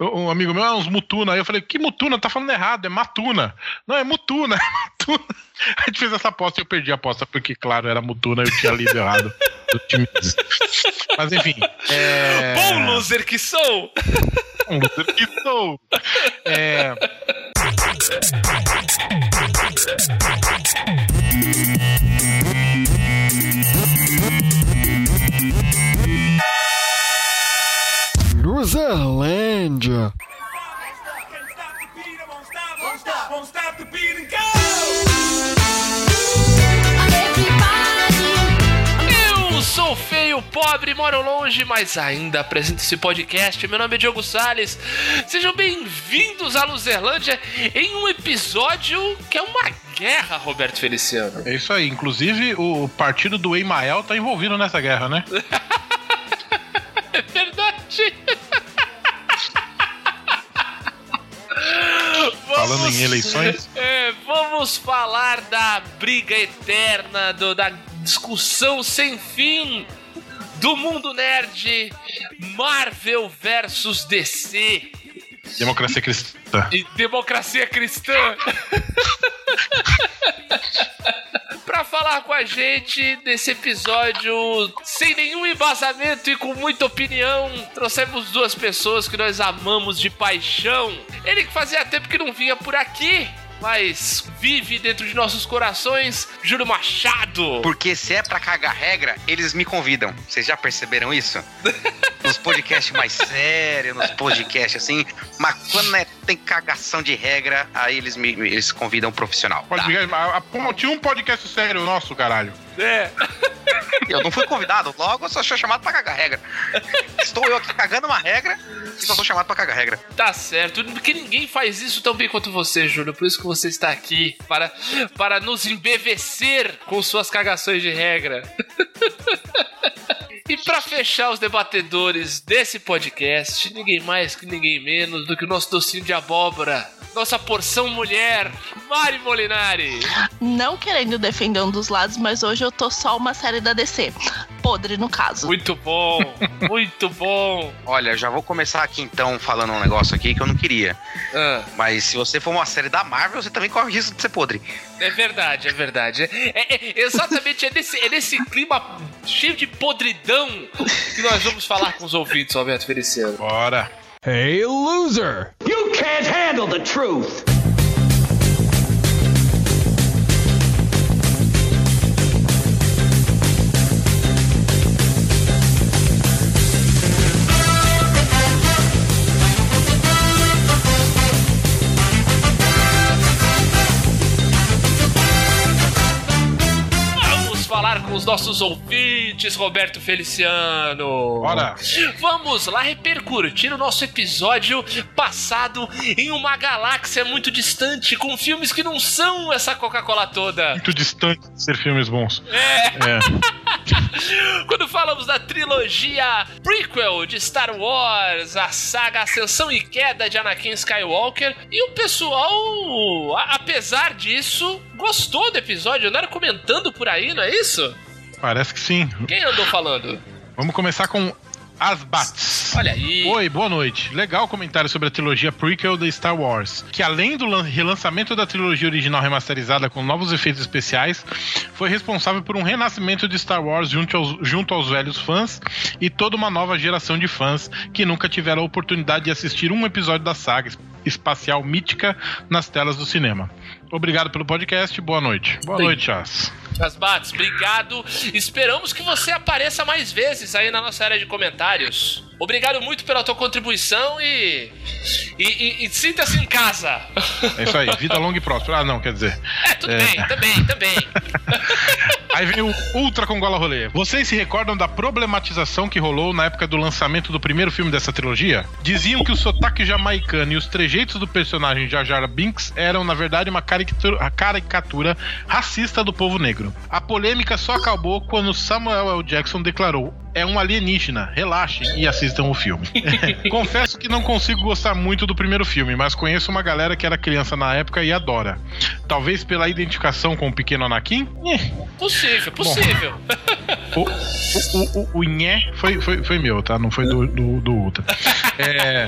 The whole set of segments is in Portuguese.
um amigo meu, ah, uns Mutuna. Aí eu falei, que Mutuna? Tá falando errado, é Matuna. Não, é Mutuna, é Mutuna. A gente fez essa aposta e eu perdi a aposta, porque, claro, era Mutuna eu tinha lido errado. Mas enfim. É... Bom loser que sou! Bom loser que sou! É. Luzerlândia. Eu sou feio, pobre, moro longe, mas ainda apresento esse podcast. Meu nome é Diogo Salles. Sejam bem-vindos à Luzerlândia em um episódio que é uma guerra, Roberto Feliciano. É isso aí. Inclusive, o partido do Emael tá envolvido nessa guerra, né? é verdade. Falando em eleições? É, vamos falar da briga eterna, do, da discussão sem fim do mundo nerd Marvel versus DC. Democracia cristã. E democracia cristã. pra falar com a gente nesse episódio sem nenhum embasamento e com muita opinião, trouxemos duas pessoas que nós amamos de paixão. Ele que fazia tempo que não vinha por aqui, mas vive dentro de nossos corações, Júlio Machado. Porque se é pra cagar regra, eles me convidam. Vocês já perceberam isso? nos podcasts mais sérios, nos podcasts assim. Mas quando é, tem cagação de regra, aí eles me eles convidam um profissional. Tá. a, a, tinha um podcast sério nosso, caralho. É. Eu não fui convidado, logo eu só sou chamado pra cagar regra. Estou eu aqui cagando uma regra e só sou chamado pra cagar regra. Tá certo, porque ninguém faz isso tão bem quanto você, Júlio. Por isso que você está aqui, para, para nos embevecer com suas cagações de regra. E para fechar os debatedores desse podcast, ninguém mais que ninguém menos do que o nosso docinho de abóbora, nossa porção mulher, Mari Molinari. Não querendo defender um dos lados, mas hoje eu tô só uma série da DC. Podre, no caso. Muito bom, muito bom. Olha, já vou começar aqui então falando um negócio aqui que eu não queria. Ah. Mas se você for uma série da Marvel, você também corre o risco de ser podre. É verdade, é verdade. É, é, exatamente, é nesse, é nesse clima cheio de podridão que nós vamos falar com os ouvintes, Roberto Feliciano. Bora. Hey, loser! You can't handle the truth! Os nossos ouvintes, Roberto Feliciano. Bora! Vamos lá repercutir o nosso episódio passado em uma galáxia muito distante, com filmes que não são essa Coca-Cola toda. Muito distante de ser filmes bons. É. é. Quando falamos da trilogia prequel de Star Wars, a saga Ascensão e Queda de Anakin Skywalker, e o pessoal, apesar disso, gostou do episódio, andaram comentando por aí, não é isso? Parece que sim. Quem andou falando? Vamos começar com as Bats. Olha aí. Oi, boa noite. Legal comentário sobre a trilogia prequel da Star Wars, que além do relançamento da trilogia original remasterizada com novos efeitos especiais, foi responsável por um renascimento de Star Wars junto aos, junto aos velhos fãs e toda uma nova geração de fãs que nunca tiveram a oportunidade de assistir um episódio da saga espacial mítica nas telas do cinema. Obrigado pelo podcast, boa noite. Boa Sim. noite, Chas. Asbates, obrigado. Esperamos que você apareça mais vezes aí na nossa área de comentários. Obrigado muito pela tua contribuição e. E, e, e sinta-se em casa. É isso aí, vida longa e próspera. Ah, não, quer dizer. É, tudo é... bem, também, também. aí vem o Ultra com gola rolê. Vocês se recordam da problematização que rolou na época do lançamento do primeiro filme dessa trilogia? Diziam que o sotaque jamaicano e os trejeitos do personagem Jar Jar Binks eram, na verdade, uma caricatura, caricatura racista do povo negro. A polêmica só acabou quando Samuel L. Jackson declarou é um alienígena. Relaxem e assistam o filme. Confesso que não consigo gostar muito do primeiro filme, mas conheço uma galera que era criança na época e adora. Talvez pela identificação com o pequeno Anakin? Eh, Possível, possível. o, o, o, o Nhé foi, foi, foi meu, tá? Não foi do, do, do Ultra. É,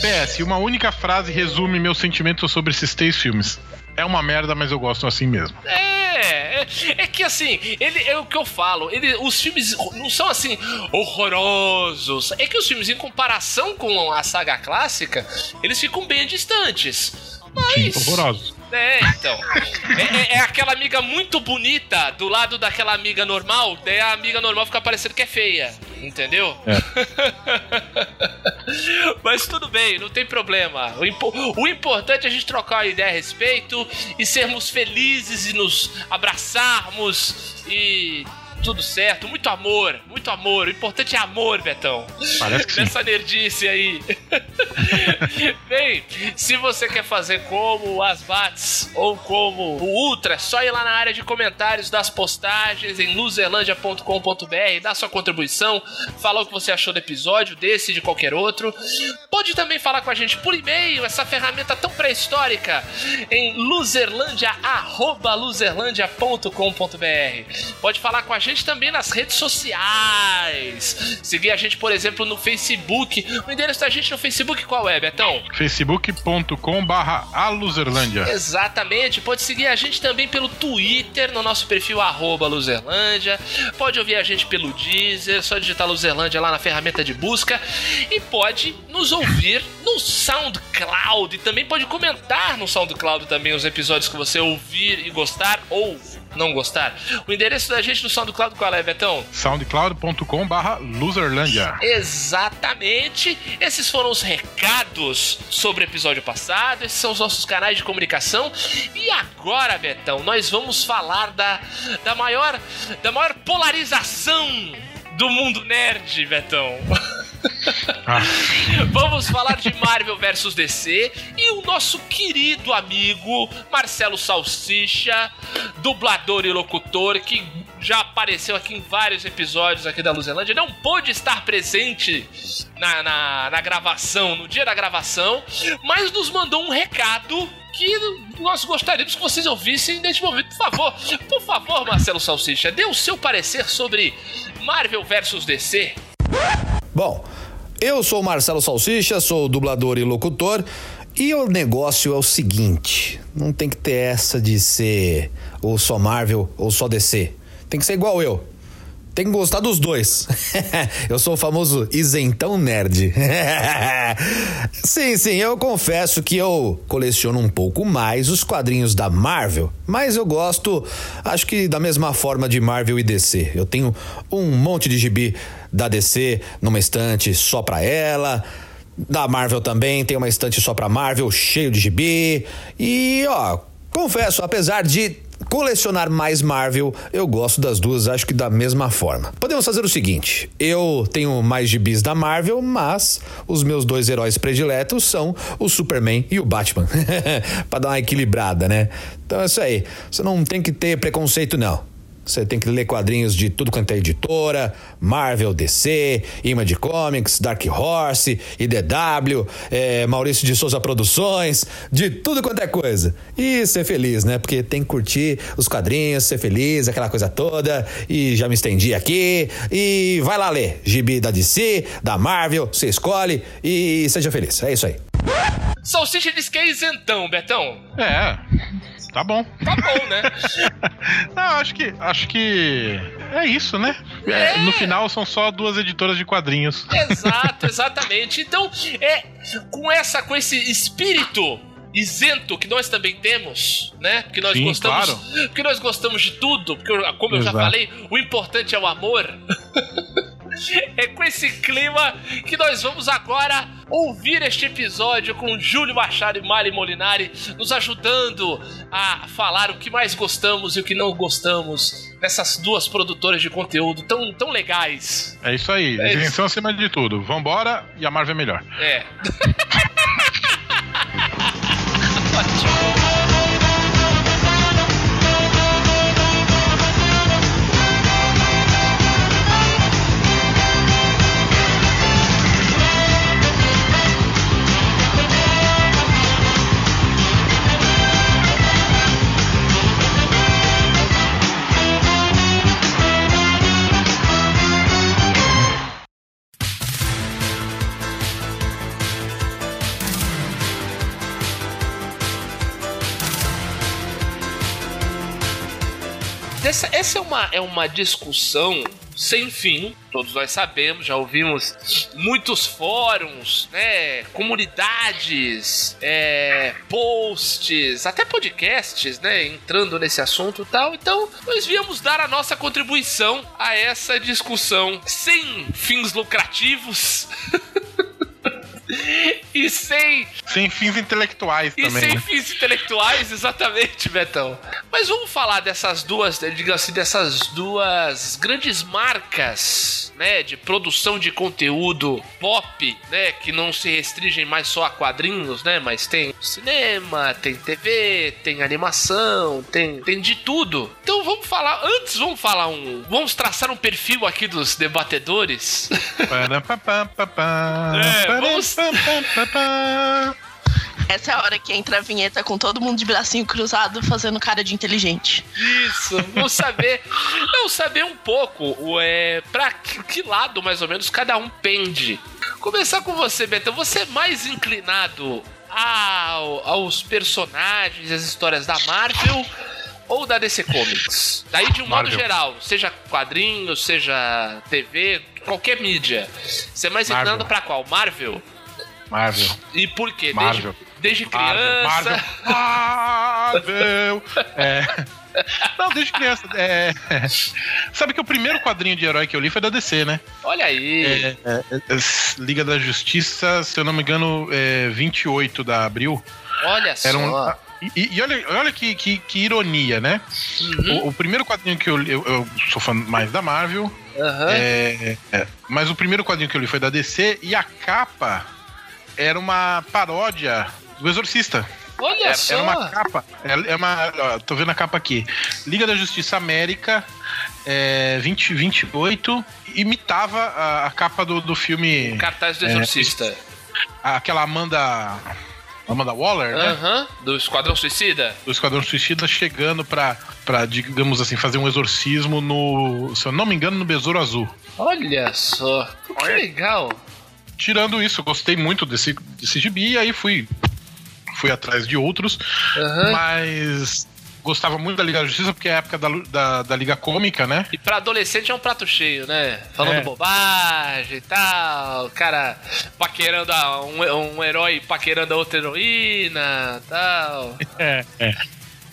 PS, uma única frase resume meus sentimentos sobre esses três filmes. É uma merda, mas eu gosto assim mesmo. É, é, é que assim, ele é o que eu falo. Ele, os filmes não são assim horrorosos. É que os filmes, em comparação com a saga clássica, eles ficam bem distantes. Sim, Mas. horrorosos. É, então. É, é- é aquela amiga muito bonita do lado daquela amiga normal, daí a amiga normal fica parecendo que é feia. Entendeu? Mas tudo bem, não tem problema. O, impo- o importante é a gente trocar uma ideia a respeito e sermos felizes e nos abraçarmos e. Tudo certo, muito amor, muito amor. O importante é amor, Betão. Parece que sim. Nessa nerdice aí. Bem, se você quer fazer como o Asbats ou como o Ultra, é só ir lá na área de comentários das postagens em luzerlandia.com.br, dar sua contribuição, falar o que você achou do episódio, desse e de qualquer outro. Pode também falar com a gente por e-mail, essa ferramenta tão pré-histórica, em luzerlandia.luzerlandia.com.br. Pode falar com a gente também nas redes sociais. Seguir a gente, por exemplo, no Facebook. O endereço da gente no Facebook qual é, Betão? facebook.com barra aluzerlândia. Exatamente. Pode seguir a gente também pelo Twitter, no nosso perfil arroba Luzerlândia. Pode ouvir a gente pelo Deezer, só digitar Luzerlândia lá na ferramenta de busca. E pode nos ouvir no SoundCloud. E também pode comentar no SoundCloud também os episódios que você ouvir e gostar ou não gostar. O endereço da gente no SoundCloud qual é, Betão? soundcloud.com barra luzerlândia. Exatamente. Esses foram os recados sobre o episódio passado. Esses são os nossos canais de comunicação. E agora, Betão, nós vamos falar da, da maior da maior polarização do mundo nerd, Betão. Vamos falar de Marvel vs DC e o nosso querido amigo Marcelo Salsicha, dublador e locutor, que já apareceu aqui em vários episódios aqui da Luzelândia, não pôde estar presente na, na, na gravação, no dia da gravação, mas nos mandou um recado que nós gostaríamos que vocês ouvissem neste momento. Por favor, por favor, Marcelo Salsicha, dê o seu parecer sobre Marvel vs DC. Bom, eu sou Marcelo Salsicha, sou dublador e locutor. E o negócio é o seguinte: não tem que ter essa de ser ou só Marvel ou só DC. Tem que ser igual eu. Tem que gostar dos dois. eu sou o famoso isentão nerd. sim, sim, eu confesso que eu coleciono um pouco mais os quadrinhos da Marvel, mas eu gosto, acho que da mesma forma de Marvel e DC. Eu tenho um monte de gibi da DC numa estante só pra ela. Da Marvel também tem uma estante só pra Marvel, cheio de gibi. E, ó, confesso, apesar de colecionar mais Marvel, eu gosto das duas, acho que da mesma forma. Podemos fazer o seguinte: eu tenho mais gibis da Marvel, mas os meus dois heróis prediletos são o Superman e o Batman. pra dar uma equilibrada, né? Então é isso aí. Você não tem que ter preconceito, não. Você tem que ler quadrinhos de tudo quanto é editora, Marvel, DC, Image Comics, Dark Horse, IDW, é, Maurício de Souza Produções, de tudo quanto é coisa. E ser feliz, né? Porque tem que curtir os quadrinhos, ser feliz, aquela coisa toda. E já me estendi aqui. E vai lá ler. Gibi da DC, da Marvel, você escolhe e seja feliz. É isso aí. Salsicha diz que é isentão, Betão. é, tá bom. Tá bom, né? Não, acho que acho que é isso, né? É, no final são só duas editoras de quadrinhos. Exato, exatamente. Então, é com essa com esse espírito isento que nós também temos, né? Porque nós Sim, gostamos, claro. porque nós gostamos de tudo, porque como eu já falei, o importante é o amor. É com esse clima que nós vamos agora ouvir este episódio com Júlio Machado e Mari Molinari nos ajudando a falar o que mais gostamos e o que não gostamos nessas duas produtoras de conteúdo tão, tão legais. É isso aí, É isso. acima de tudo. Vambora e a Marvel é melhor. É. uma, é uma discussão sem fim. Todos nós sabemos, já ouvimos muitos fóruns, né, comunidades, é, posts, até podcasts, né, entrando nesse assunto e tal. Então, nós viemos dar a nossa contribuição a essa discussão sem fins lucrativos. e sem. Sem fins intelectuais e também. E sem né? fins intelectuais, exatamente, Betão. Mas vamos falar dessas duas, digamos assim, dessas duas grandes marcas, né, de produção de conteúdo pop, né, que não se restringem mais só a quadrinhos, né, mas tem cinema, tem TV, tem animação, tem, tem de tudo. Então vamos falar, antes vamos falar um, vamos traçar um perfil aqui dos debatedores. é, vamos essa é a hora que entra a vinheta com todo mundo de bracinho cruzado fazendo cara de inteligente. Isso, vamos saber. Vamos saber um pouco o, é, pra que, que, lado, mais ou menos, cada um pende. Começar com você, Beto. Você é mais inclinado ao, aos personagens, às histórias da Marvel ou da DC Comics? Daí, de um Marvel. modo geral, seja quadrinho, seja TV, qualquer mídia. Você é mais Marvel. inclinado pra qual? Marvel? Marvel. E por quê? Marvel. Desde, desde criança. Marvel. Marvel. é. Não, desde criança. É... Sabe que o primeiro quadrinho de herói que eu li foi da DC, né? Olha aí. É, é, Liga da Justiça, se eu não me engano, é 28 da Abril. Olha só. Um, e, e, olha, olha que, que, que ironia, né? Uhum. O, o, primeiro quadrinho que eu li, eu, eu, sou fã mais da Marvel. Uhum. É, é, mas o primeiro quadrinho que eu li foi da DC e a capa era uma paródia do Exorcista. Olha era, só! Era uma capa. É uma. Ó, tô vendo a capa aqui. Liga da Justiça América é, 2028 imitava a, a capa do, do filme. O cartaz do Exorcista. É, aquela Amanda. Amanda Waller, né? Aham, do Esquadrão Suicida. Do Esquadrão Suicida chegando pra, pra, digamos assim, fazer um exorcismo no. Se eu não me engano, no Besouro Azul. Olha só, que legal. Tirando isso, eu gostei muito desse, desse gibi e aí fui, fui atrás de outros, uhum. mas gostava muito da Liga da Justiça porque é a época da, da, da, Liga Cômica, né? E pra adolescente é um prato cheio, né? Falando É. bobagem e tal, o cara paquerando a, um, um herói paquerando a outra heroína tal. É, é.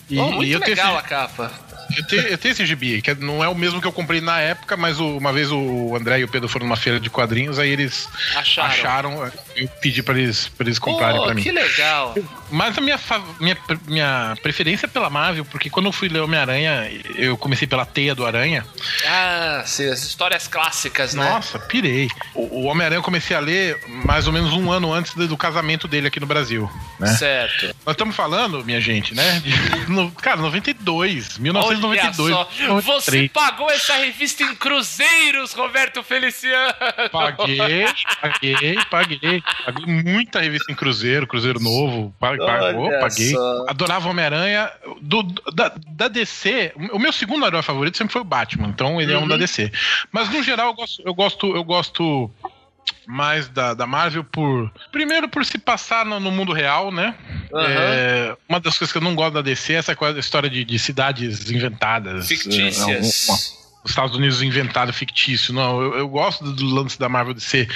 E, oh, muito e legal esse- a capa. Eu tenho, eu tenho esse gibi, que não é o mesmo que eu comprei na época, mas o- uma vez o André e o Pedro foram numa feira de quadrinhos, aí eles Acharam. acharam, eu pedi pra eles, pra eles comprarem Pô, pra mim. que legal. Mas a minha, minha, minha preferência é pela Marvel, porque quando eu fui ler Homem-Aranha, eu comecei pela Teia do Aranha. Ah, sim, as histórias clássicas, né? Nossa, pirei. O, o Homem-Aranha eu comecei a ler mais ou menos um ano antes do, casamento dele aqui no Brasil, né? Certo. Nós estamos falando, minha gente, né? De, no, cara, 92, Olha 1992. só, você 93. pagou essa revista em cruzeiros, Roberto Feliciano. Paguei, paguei, paguei. Paguei muita revista em Cruzeiro, Cruzeiro Novo. pa- Pagou, Olha paguei. só. Adorava Homem-Aranha. Da, da DC, o meu segundo herói favorito sempre foi o Batman, então ele é Uhum. um da DC. Mas no geral eu gosto, eu gosto, eu gosto mais da, da Marvel por. Primeiro por se passar no, no mundo real, né? Aham. É, uma das coisas que eu não gosto da DC é essa coisa, história de, de cidades inventadas. Fictícias. É, uma- os Estados Unidos inventado fictício. Não, eu, eu gosto do lance da Marvel de ser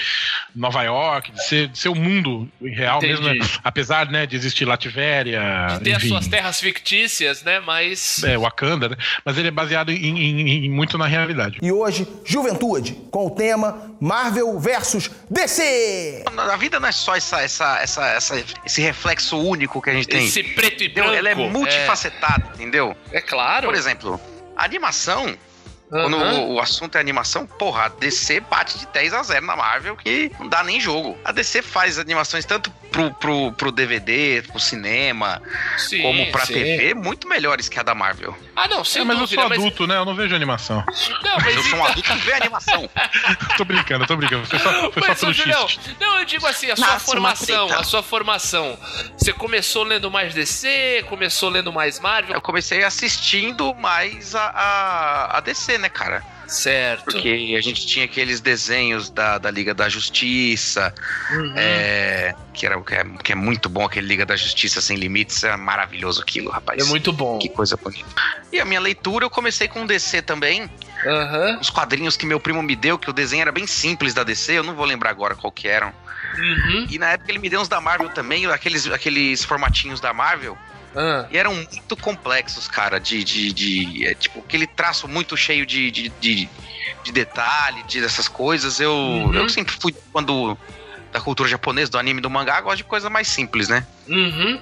Nova York, de ser, de ser o mundo real Entendi. mesmo, né? apesar né, de existir Lativéria, Tem as enfim, suas terras fictícias, né? Mas. é, Wakanda, né? Mas ele é baseado em, em- em- muito na realidade. E hoje, Juventude, com o tema Marvel versus DC. A vida não é só essa, essa, essa, essa- esse reflexo único que a gente tem. Esse preto e Entendeu? branco. Ela é multifacetada, entendeu? É, é claro. Por exemplo, a animação, quando Aham. o, o assunto é animação, porra, a DC bate de 10 a 0 na Marvel, que não dá nem jogo. A DC faz animações tanto pro, pro, pro DVD, pro cinema, Sim, como pra sim. TV, muito melhores que a da Marvel. Ah, não, sem É, mas eu dúvida. sou adulto, né? Eu não vejo animação. Mas... Não, mas Eu sou um então- adulto que vê animação. tô brincando, tô brincando. Foi só, foi só Mas, pelo Julião, não, eu digo assim, a sua uma formação, a sua formação. Você começou lendo mais DC, começou lendo mais Marvel. Eu comecei assistindo mais a, a, a DC, né, cara? Certo. Porque a gente tinha aqueles desenhos da, da Liga da Justiça, Uhum. é, que, era, que, é, que é muito bom, aquele Liga da Justiça Sem Limites. É maravilhoso aquilo, rapaz. É muito bom. Que coisa bonita. E a minha leitura, eu comecei com DC também. Aham. Os quadrinhos que meu primo me deu, que o desenho era bem simples da DC, eu não vou lembrar agora qual que eram. Uhum. E na época ele me deu uns da Marvel também, aqueles, aqueles formatinhos da Marvel. Ah. E eram muito complexos, cara, de. de, de é, tipo, aquele traço muito cheio de, de, de, de detalhe, de dessas coisas. Eu, Uhum. eu sempre fui quando. Da cultura japonesa, do anime, do mangá, gosto de coisa mais simples, né? Uhum.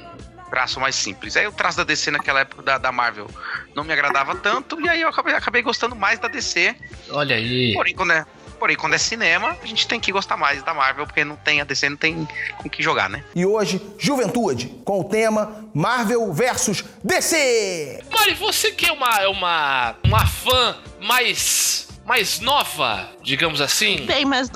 Traço mais simples. Aí o traço da DC naquela época da, da Marvel não me agradava tanto, e aí eu acabei, acabei gostando mais da DC. Olha aí. Porém quando, é, porém, quando é cinema, a gente tem que gostar mais da Marvel, porque não tem a DC, não tem com que jogar, né? E hoje, Juventude, com o tema Marvel versus DC. Mari, você que é uma, uma, uma fã mais. Mais nova, digamos assim. Bem, mas.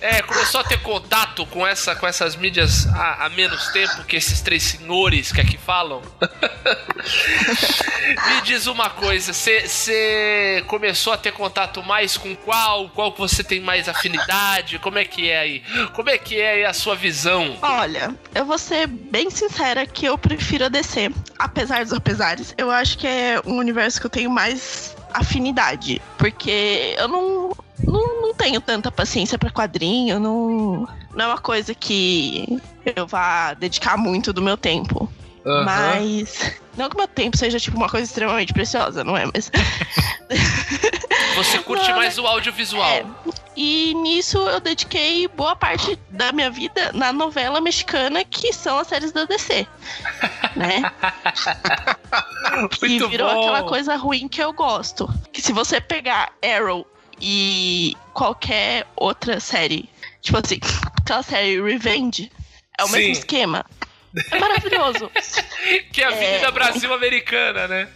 É, começou a ter contato com, essa, com essas mídias há, há menos tempo que esses três senhores que aqui falam. Me diz uma coisa, você começou a ter contato mais com qual? Qual que você tem mais afinidade? Como é que é aí? Como é que é aí a sua visão? Olha, eu vou ser bem sincera que eu prefiro a DC. Apesar dos apesares, eu acho que é um universo que eu tenho mais afinidade. Porque eu não, não, não tenho tanta paciência pra quadrinho, não, não é uma coisa que eu vá dedicar muito do meu tempo. Aham. Mas. Não que meu tempo seja tipo uma coisa extremamente preciosa, não é? Mas. Você curte Não, mais o audiovisual. É. E nisso eu dediquei boa parte da minha vida na novela mexicana, que são as séries da DC. né? Muito virou bom. aquela coisa ruim que eu gosto. Que se você pegar Arrow e qualquer outra série, tipo assim, aquela série Revenge, é o Sim. mesmo esquema. É maravilhoso. Que é a Avenida É. Brasil Americana, né?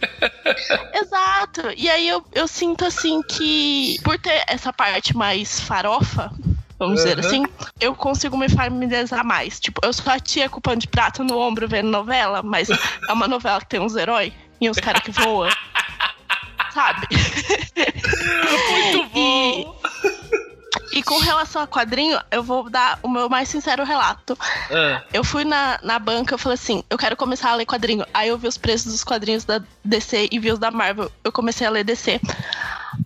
Exato. E aí eu, eu sinto assim que, por ter essa parte mais farofa, vamos dizer Aham. assim, eu consigo me familiarizar mais. Tipo, eu sou a tia com pano de prato no ombro vendo novela, mas é uma novela que tem uns heróis e uns caras que voam. Sabe? Muito bom. E com relação a quadrinho, eu vou dar o meu mais sincero relato. Ah, Eu fui na, na banca, eu falei assim, eu quero começar a ler quadrinho. Aí eu vi os preços dos quadrinhos da DC e vi os da Marvel. Eu comecei a ler DC.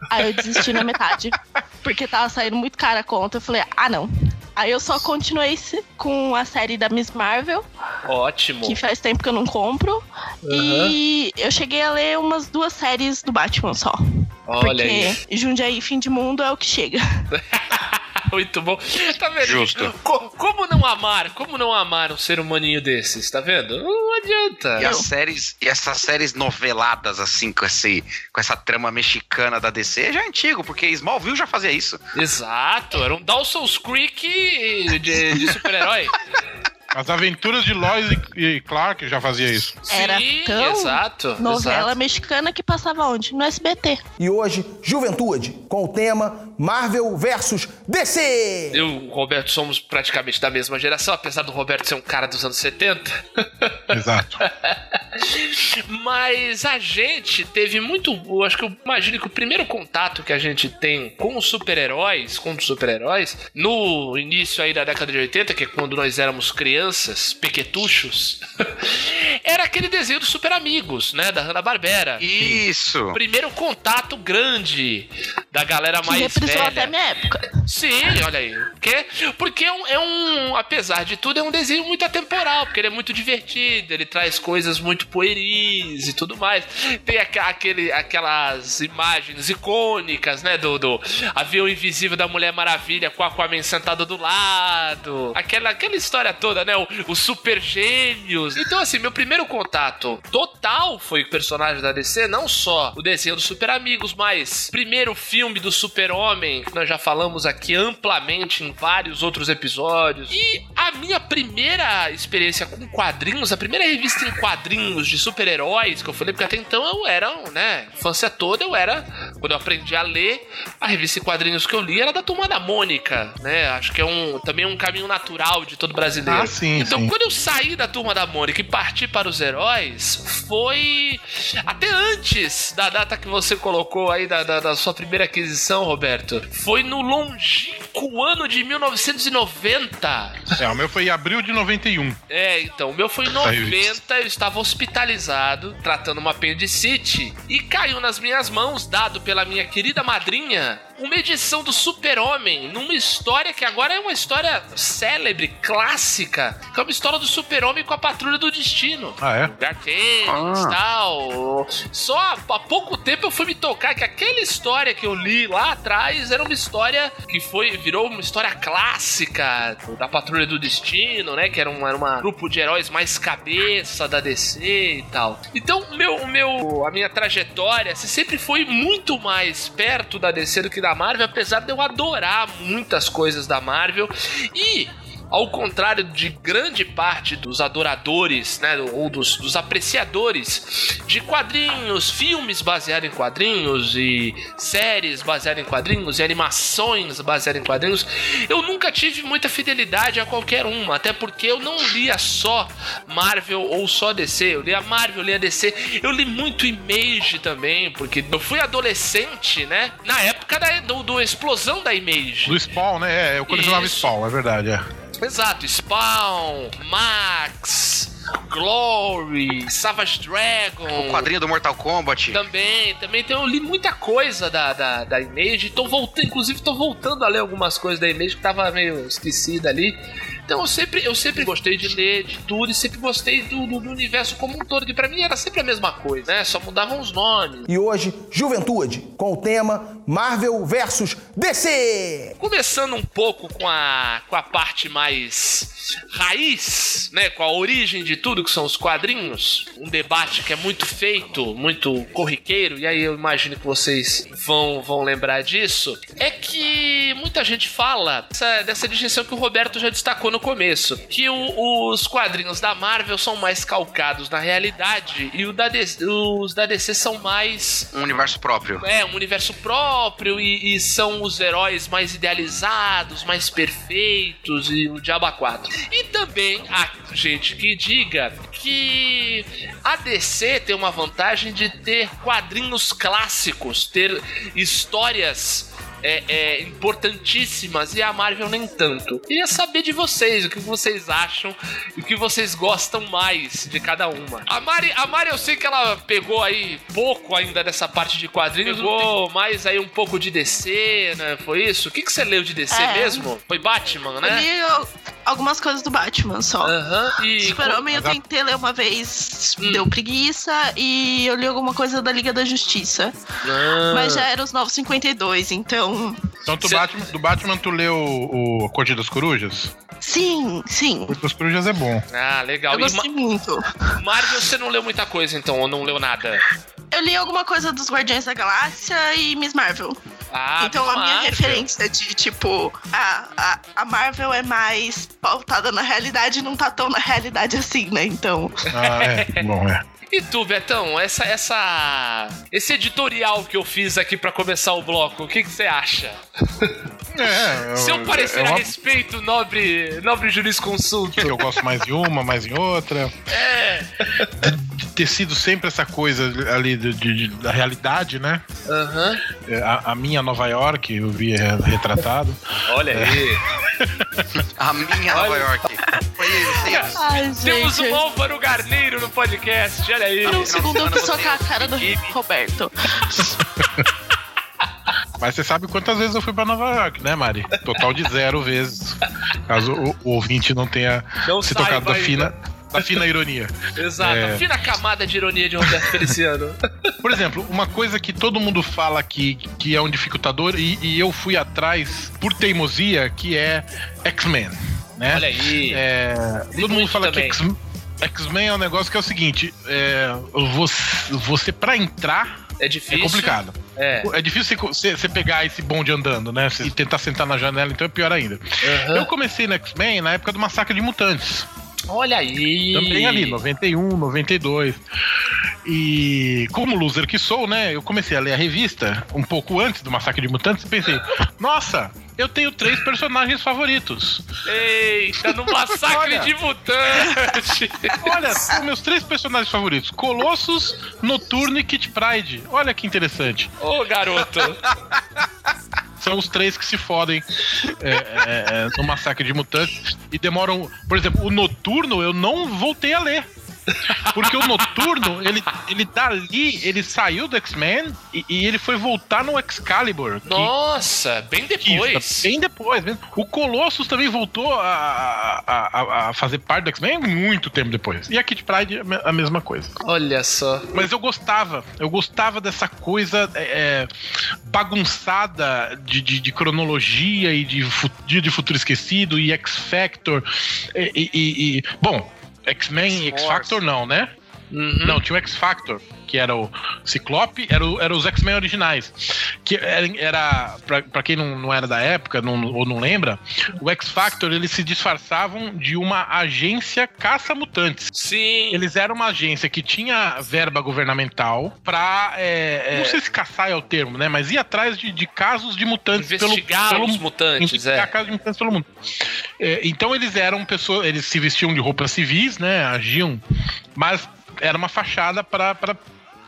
Aí eu desisti na metade. Porque tava saindo muito cara a conta. Eu falei, ah não. Aí eu só continuei com a série da Miss Marvel, ótimo. que faz tempo que eu não compro. E eu cheguei a ler umas duas séries do Batman só. Olha aí. porque Jundiaí Fim de Mundo é o que chega. Muito bom. Tá vendo? Justo. Co- como não amar? Como não amar um ser humaninho desses? Tá vendo? Não adianta. E as séries, e essas séries noveladas, assim, com, esse, com essa trama mexicana da DC, já é antigo, porque Smallville já fazia isso. Exato, era um Dawson's Creek de, de super-herói. As aventuras de Lois e e Clark já fazia isso. Era Sim, tão exato. Novela exato. mexicana que passava onde? No SBT. E hoje, Juventude, com o tema Marvel versus DC. Eu e o Roberto somos praticamente da mesma geração, apesar do Roberto ser um cara dos anos 70. Exato. Mas a gente teve muito. Eu acho que eu imagino que o primeiro contato que a gente tem com os super-heróis, com os super-heróis, no início aí da década de 80, que é quando nós éramos crianças, pequetuchos, era aquele desenho dos super amigos, né? Da Hanna-Barbera. Isso! Primeiro contato grande da galera Que mais velha. até a minha época. Sim, olha aí. Porque, porque é, um, é um- Apesar de tudo, é um desenho muito atemporal, porque ele é muito divertido, ele traz coisas muito pueris e tudo mais. Tem aquele, aquelas imagens icônicas, né? Do, do avião invisível da Mulher Maravilha com a Aquaman sentado do lado. Aquela, aquela história toda, né? O- Os super gêmeos. Então, assim, meu primeiro contato total foi com o personagem da DC, não só o desenho dos Super Amigos, mas primeiro filme do Super-Homem, que nós já falamos aqui amplamente em vários outros episódios. E a minha primeira experiência com quadrinhos, a primeira revista em quadrinhos de super-heróis que eu falei, porque até então eu era, né, infância toda eu era, quando eu aprendi a ler, a revista em quadrinhos que eu li era da Turma da Mônica, né? Acho que é um também um caminho natural de todo brasileiro. Ah, sim, Então, sim. quando eu saí da Turma da Mônica e parti para para os heróis foi até antes da data que você colocou aí da, da, da sua primeira aquisição, Roberto. Foi no longínquo ano de 1990. É, o meu foi em abril de 91. É, então, o meu foi em Saiu 90, eu estava hospitalizado, tratando uma apendicite, e caiu nas minhas mãos, dado pela minha querida madrinha, uma edição do Super-Homem, numa história que agora é uma história célebre, clássica, que é uma história do Super-Homem com a Patrulha do Destino. Ah, é? Dark Phoenix e tal. Só há pouco tempo eu fui me tocar que aquela história que eu li lá atrás era uma história que foi virou uma história clássica da Patrulha do Destino, né? Que era um, era uma grupo de heróis mais cabeça da DC e tal. Então, o meu, o meu, a minha trajetória assim, sempre foi muito mais perto da DC do que da Marvel, apesar de eu adorar muitas coisas da Marvel. E ao contrário de grande parte dos adoradores, né, ou dos, dos, apreciadores de quadrinhos, filmes baseados em quadrinhos e séries baseadas em quadrinhos e animações baseadas em quadrinhos, eu nunca tive muita fidelidade a qualquer uma, até porque eu não lia só Marvel ou só DC, eu lia Marvel, eu lia DC, eu li muito Image também, porque eu fui adolescente, né, na época da do, do explosão da Image. Do Spawn, né? É, eu colecionava Isso. Spawn, é verdade, é. Exato, Spawn, Max, Glory, Savage Dragon. O quadrinho do Mortal Kombat. Também, também. Então eu li muita coisa da, da, da Image. Tô voltando, inclusive tô voltando a ler algumas coisas da Image que tava meio esquecida ali. Então eu sempre, eu sempre gostei de ler de tudo e sempre gostei do, do, do universo como um todo, que pra mim era sempre a mesma coisa, né? Só mudavam os nomes. E hoje, Juventude, com o tema Marvel versus DC. Começando um pouco com a, com a parte mais raiz, né, com a origem de tudo que são os quadrinhos, um debate que é muito feito, muito corriqueiro, e aí eu imagino que vocês vão, vão lembrar disso, é que muita gente fala dessa, dessa distinção que o Roberto já destacou no começo, que o- os quadrinhos da Marvel são mais calcados na realidade e o da DC os da DC são mais Um universo próprio. é, um universo próprio e, e são os heróis mais idealizados, mais perfeitos e o Diaba 4. E também há gente que diga que a DC tem uma vantagem de ter quadrinhos clássicos, ter histórias. É, é, importantíssimas e a Marvel nem tanto. Queria saber de vocês, o que vocês acham e o que vocês gostam mais de cada uma. A Mari, a Mari eu sei que ela pegou aí pouco ainda dessa parte de quadrinhos, pegou mais aí um pouco de DC, né? Foi isso? O que, que você leu de DC É. mesmo? Foi Batman, Eu né? li ó, algumas coisas do Batman só. Aham. E Super-Homem eu tentei ler uma vez, Hum. deu preguiça, e eu li alguma coisa da Liga da Justiça. Ah. Mas já era os 952, então. Então, do Cê- Batman, do Batman, tu leu o, o Corte das Corujas? Sim, sim. O Corte das Corujas é bom. Ah, legal. Eu E Ma- gostei muito. Marvel você não leu muita coisa então, ou não leu nada? Eu li alguma coisa dos Guardiões da Galáxia e Miss Marvel. Ah, então a minha Marvel. referência de tipo, a, a, a Marvel é mais pautada na realidade e não tá tão na realidade assim, né? Então. Ah, é. bom, é. E tu, Betão, essa, essa, esse editorial que eu fiz aqui pra começar o bloco, o que você acha? É, Se eu parecer é a uma- respeito, nobre, nobre jurisconsulto. que eu gosto mais de uma, mais em outra. É. De ter sido sempre essa coisa ali de, de- de- da realidade, né? É, A, a minha Nova York, eu vi é, retratado. Olha aí. A minha Nova York. Foi isso. Ai, Temos um Álvaro Garneiro no podcast, olha aí. Por um segundo eu pensou com a cara do. Roberto. Mas você sabe quantas vezes eu fui pra Nova York, né, Mari? Total de zero vezes. Caso o, o ouvinte não tenha Não se tocado da ainda. Da fina ironia. Exato. É. Fina camada de ironia de Roberto Feliciano. Por exemplo, uma coisa que todo mundo fala que, que é um dificultador, e, e eu fui atrás por teimosia, que é X-Men. Né? Olha aí. É, todo mundo fala também. que X- X-Men é um negócio que é o seguinte: é, você, você para entrar É é difícil. complicado. É. É difícil você- você pegar esse bonde andando, né? E tentar sentar na janela, então é pior ainda. Aham. Eu comecei no X-Men na época do Massacre de Mutantes. Olha aí. Também ali, 91, 92. E como loser que sou, né? Eu comecei a ler a revista um pouco antes do Massacre de Mutantes e pensei, nossa, eu tenho três personagens favoritos. Eita, no massacre Olha. de mutante. Olha, são meus três personagens favoritos: Colossus, Noturno e Kit Pride. Olha que interessante. Ô, garoto. São os três que se fodem é, é, é, no massacre de mutantes e demoram. Por exemplo, o Noturno eu não voltei a ler. Porque o Noturno, ele, ele dali, ele saiu do X-Men e, e ele foi voltar no Excalibur. que- Nossa, bem depois. Bem depois. bem- O Colossus também voltou a, a, a- fazer parte do X-Men muito tempo depois. E a Kit Pride é a me- a mesma coisa. Olha só. Mas eu gostava, eu gostava dessa coisa é, bagunçada de, de, de cronologia e de de Futuro Esquecido e X-Factor. E- e- e- bom, X-Men e. X-Factor não, né? Uhum. Não, tinha o X-Factor, que era o Ciclope, era, o- era os X-Men originais. Que era, era pra, pra quem não, não era da época não- ou não lembra, o X-Factor eles se disfarçavam de uma agência caça-mutantes. Sim. Eles eram uma agência que tinha verba governamental pra. é, é, não sei se caçar é o termo, né? Mas ir atrás de, de casos de mutantes Investigar pelo, pelo mutantes, investigar é. casos de mutantes pelo mundo. É, então eles eram pessoas. Eles se vestiam de roupas civis, né? Agiam. Mas era uma fachada pra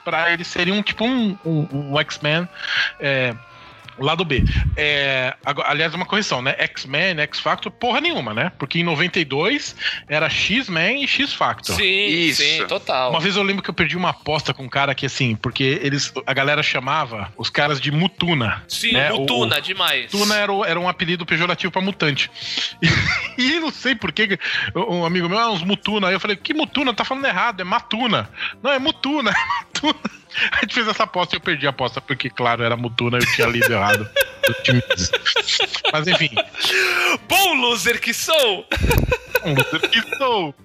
para eles serem um tipo um, um, um X-Men é, lado B. É, aliás, uma correção, né? X-Men, X-Factor, porra nenhuma, né? Porque em 92 era X-Men e X-Factor. Sim, Isso. sim, total. Uma vez eu lembro que eu perdi uma aposta com um cara que, assim, porque eles, a galera chamava os caras de Mutuna. Sim, né? O- Mutuna, demais. Mutuna era, o- era um apelido pejorativo pra mutante. E, não sei por que um amigo meu, ah, uns Mutuna. Aí eu falei, que Mutuna? Tá falando errado, é Matuna. Não, é Mutuna, é Mutuna. A gente fez essa aposta e eu perdi a aposta, porque, claro, era Mutuna, eu tinha lido errado. Mas enfim, Bom loser que sou! um loser que sou.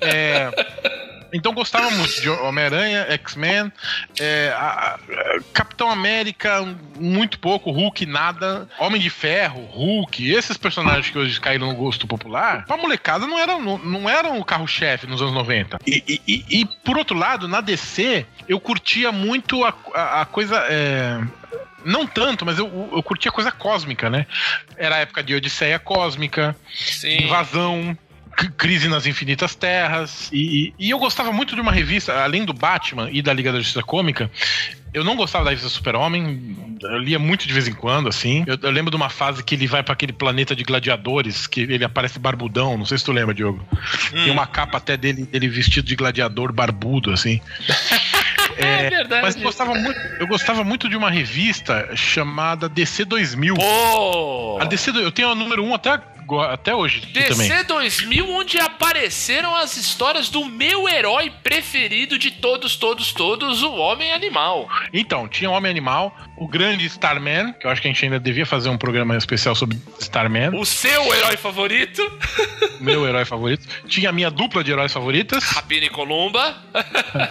É, então gostava muito de Homem-Aranha, X-Men, é, Capitão América, muito pouco, Hulk, nada, Homem de Ferro, Hulk, esses personagens que hoje caíram no gosto popular, pra molecada não eram, não, não eram o carro-chefe nos anos 90. E, e- e- e, por outro lado, na DC, eu curtia muito a, a- a coisa. é, não tanto, mas eu, eu curtia coisa cósmica, né? Era a época de Odisseia Cósmica, Sim. Invasão, Crise nas Infinitas Terras. E, e eu gostava muito de uma revista, além do Batman e da Liga da Justiça Cômica. Eu não gostava da revista Super-Homem, eu lia muito de vez em quando, assim. Eu, eu lembro de uma fase que ele vai pra aquele planeta de gladiadores, que ele aparece barbudão, não sei se tu lembra, Diogo. Tem uma capa até dele, dele vestido de gladiador barbudo, assim. É verdade. Mas eu gostava, muito, eu gostava muito de uma revista chamada DC 2000. Pô! A DC, eu tenho a número 1 até, até hoje DC também. 2000, onde apareceram as histórias do meu herói preferido de todos, todos, todos, o Homem-Animal. Então, tinha o Homem Animal, o grande Starman, que eu acho que a gente ainda devia fazer um programa especial sobre Starman, O seu herói favorito, meu herói favorito. Tinha a minha dupla de heróis favoritas. Rapina e Columba,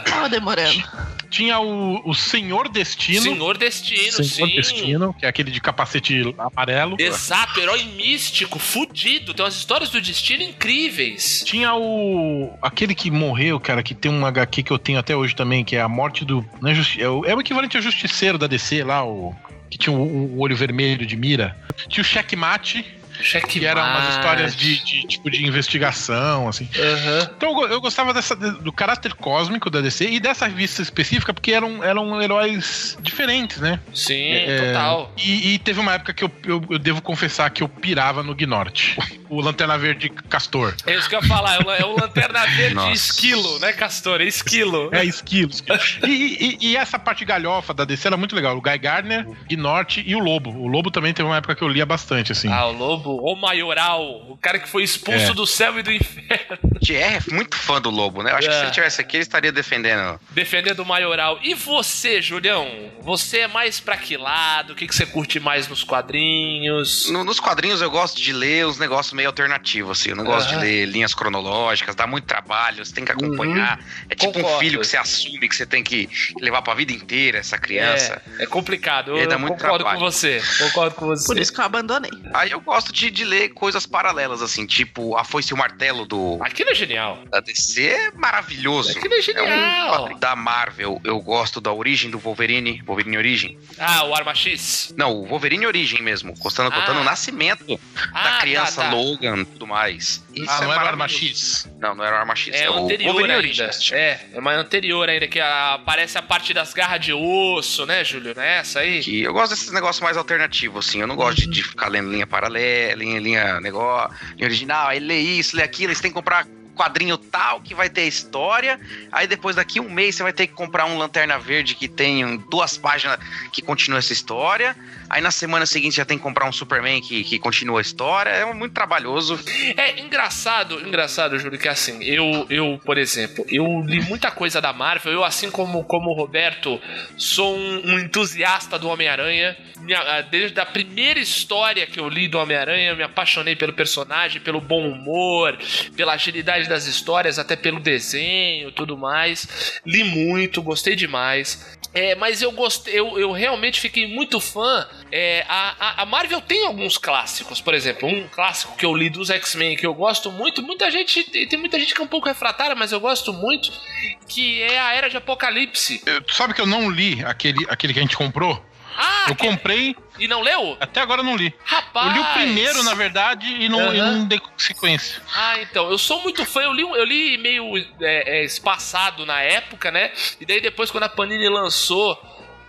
Tava demorando. Tinha o, o Senhor Destino. Senhor Destino, Senhor sim. Destino, que é aquele de capacete amarelo. Exato, herói místico, fudido. Tem umas histórias do destino incríveis. Tinha o. aquele que morreu, cara, que tem um HQ que eu tenho até hoje também, que é a morte do. não é, justi- é o, é o equivalente ao justiceiro da DC lá, o. Que tinha o, o olho vermelho de mira. Tinha o Checkmate, Cheque que eram umas histórias de, de, tipo de investigação, assim. Aham. Então eu eu gostava dessa, do caráter cósmico da DC e dessa revista específica, porque eram, eram heróis diferentes, né? Sim, É, total. E, e teve uma época que eu, eu, eu devo confessar que eu pirava no Gnorte. O Lanterna Verde Castor. É isso que eu ia falar, é o, é o Lanterna Verde esquilo, né, Castor? É esquilo. É, esquilo. esquilo. E, e- e essa parte galhofa da DC era muito legal. O Guy Gardner, o Gnorte e o Lobo. O Lobo também teve uma época que eu lia bastante, assim. Ah, o lobo, o maioral, o cara que foi expulso É. do céu e do inferno, Thierry é muito fã do Lobo, né? Eu acho que É. se ele tivesse aqui, ele estaria defendendo. defendendo o maioral. E você, Julião? Você é mais pra que lado? O que, que você curte mais nos quadrinhos? No- nos quadrinhos eu gosto de ler os negócios meio alternativo, assim. Eu não gosto de Aham. ler linhas cronológicas, dá muito trabalho, você tem que acompanhar. É tipo Concordo. um filho que você assume que você tem que levar pra vida inteira essa criança. É, é complicado. Eu, dá eu concordo trabalho. com você. Concordo com você. Por isso que eu abandonei. Aí eu gosto de, de ler coisas paralelas, assim, tipo A Foice e o Martelo do, Aquilo é genial. da DC é maravilhoso. Aquilo é É um genial. da Marvel, eu gosto da origem do Wolverine, Wolverine Origem. Ah, o Arma X. Não, o Wolverine Origem mesmo, contando Ah. o nascimento Ah, da tá, criança tá. Logan e tudo mais. Isso Ah, não é era o Arma. X? Não, não era o Arma X. É, o anterior Wolverine ainda. Origins. É, é mais anterior ainda, que a- aparece a parte das garras de osso, né, Júlio? Não é essa aí? Que eu gosto desses negócios mais alternativos, assim. Eu não gosto de, de ficar lendo linha paralela, linha, linha, negócio, linha original. Aí lê isso, lê aquilo, você tem que comprar quadrinho tal que vai ter história. Aí depois daqui um mês você vai ter que comprar um Lanterna Verde que tem duas páginas que continua essa história. Aí na semana seguinte já tem que comprar um Superman que, que continua a história. É muito trabalhoso. É engraçado, engraçado, Júlio, que assim, eu, eu, por exemplo, eu li muita coisa da Marvel, eu, assim como, como o Roberto, sou um, um entusiasta do Homem-Aranha. Ah, Desde a primeira história que eu li do Homem-Aranha, me apaixonei pelo personagem, pelo bom humor, pela agilidade das histórias, até pelo desenho tudo mais. Li muito, gostei demais. É, mas eu gostei, eu, eu realmente fiquei muito fã. É, a, a- Marvel tem alguns clássicos, por exemplo, um clássico que eu li dos X-Men que eu gosto muito. Muita gente tem muita gente que é um pouco refratária, mas eu gosto muito, que é a Era de Apocalipse. Eu- tu sabe que eu não li aquele, aquele que a gente comprou? Ah, Eu comprei, e não leu? até agora eu não li. Rapaz! Eu li o primeiro, na verdade, e não, e Aham. não dei sequência. Ah, então, eu sou muito fã, eu li, eu li meio é, é, espaçado na época, né? E daí depois, quando a Panini lançou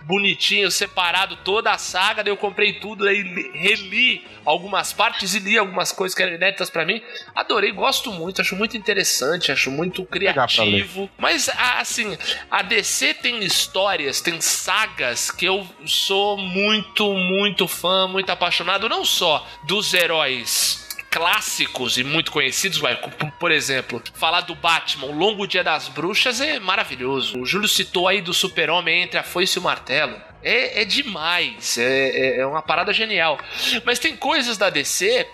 bonitinho, separado toda a saga, daí eu comprei tudo, aí li- reli algumas partes e li algumas coisas que eram inéditas pra mim. Adorei, gosto muito, acho muito interessante, acho muito criativo. Mas, assim, a DC tem histórias, tem sagas que eu sou muito, muito fã, muito apaixonado, não só dos heróis clássicos e muito conhecidos, vai, por, por exemplo, falar do Batman, o Longo Dia das Bruxas é maravilhoso. O Júlio citou aí do Super-Homem entre a foice e o martelo. É, é demais, é, é- é uma parada genial. Mas tem coisas da DC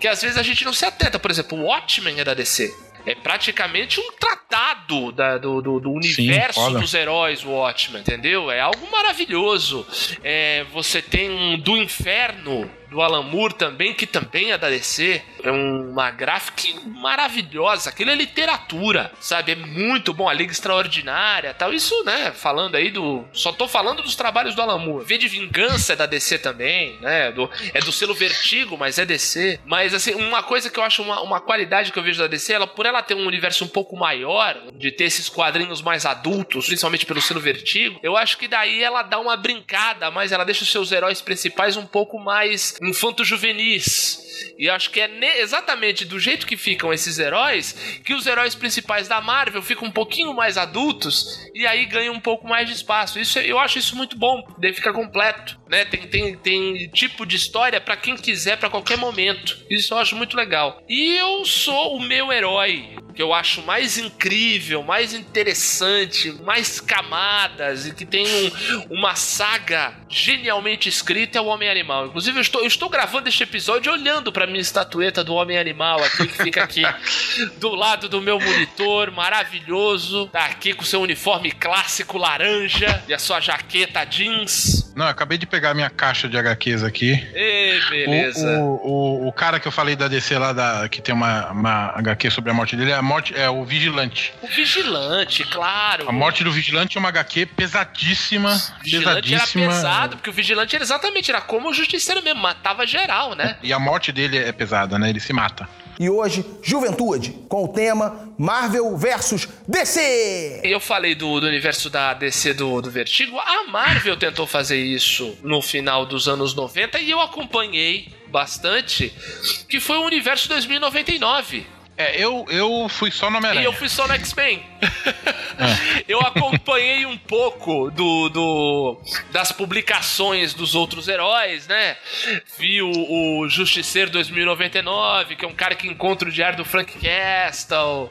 que às vezes a gente não se atenta. Por exemplo, o Watchmen é da DC. É praticamente um tratado da- do, do- do universo foda. dos heróis, o Watchmen, entendeu? É algo maravilhoso. É, você tem um do Inferno, do Alan Moore também, que também é da DC. É uma graphic maravilhosa. Aquilo é literatura, sabe? É muito bom. A Liga Extraordinária tal. Isso, né? Falando aí do. Só tô falando dos trabalhos do Alan Moore. V de Vingança é da DC também, né? Do- é do selo Vertigo, mas é DC. Mas, assim, uma coisa que eu acho uma, uma qualidade que eu vejo da DC, ela, por ela ter um universo um pouco maior, de ter esses quadrinhos mais adultos, principalmente pelo selo Vertigo, eu acho que daí ela dá uma brincada, mas ela deixa os seus heróis principais um pouco mais infanto-juvenis. E acho que é exatamente do jeito que ficam esses heróis que os heróis principais da Marvel ficam um pouquinho mais adultos e aí ganham um pouco mais de espaço. Isso eu acho isso muito bom, daí fica completo, né? Tem, tem, tem tipo de história pra quem quiser pra qualquer momento. Isso eu acho muito legal. E eu sou o meu herói que eu acho mais incrível, mais interessante, mais camadas e que tem um- uma saga genialmente escrita é o Homem Animal. Inclusive, eu estou, eu estou gravando este episódio olhando para minha estatueta do Homem Animal aqui, que fica aqui do lado do meu monitor, maravilhoso. Tá aqui com seu uniforme clássico laranja e a sua jaqueta jeans. Não, eu acabei de pegar minha caixa de HQs aqui. Ê, O, beleza. o, o, o cara que eu falei da DC lá, da, que tem uma, uma HQ sobre a morte dele, é, a morte, é o Vigilante. O Vigilante, claro. A morte do Vigilante é uma HQ pesadíssima. Vigilante era pesadíssima. pesado, porque o Vigilante era exatamente, era como o Justiceiro mesmo, matava geral, né? E a morte dele é pesada, né? Ele se mata. E hoje, Juventude, com o tema Marvel versus DC. Eu falei do, do universo da DC do, do Vertigo. A Marvel tentou fazer isso no final dos anos 90 e eu acompanhei bastante, que foi o universo 2099. É, eu, eu fui só no E Homem-Aranha. eu fui só no X-Men. eu acompanhei um pouco do, do das publicações dos outros heróis, né? Vi o, o Justiceiro 2099, que é um cara que encontra o diário do Frank Castle.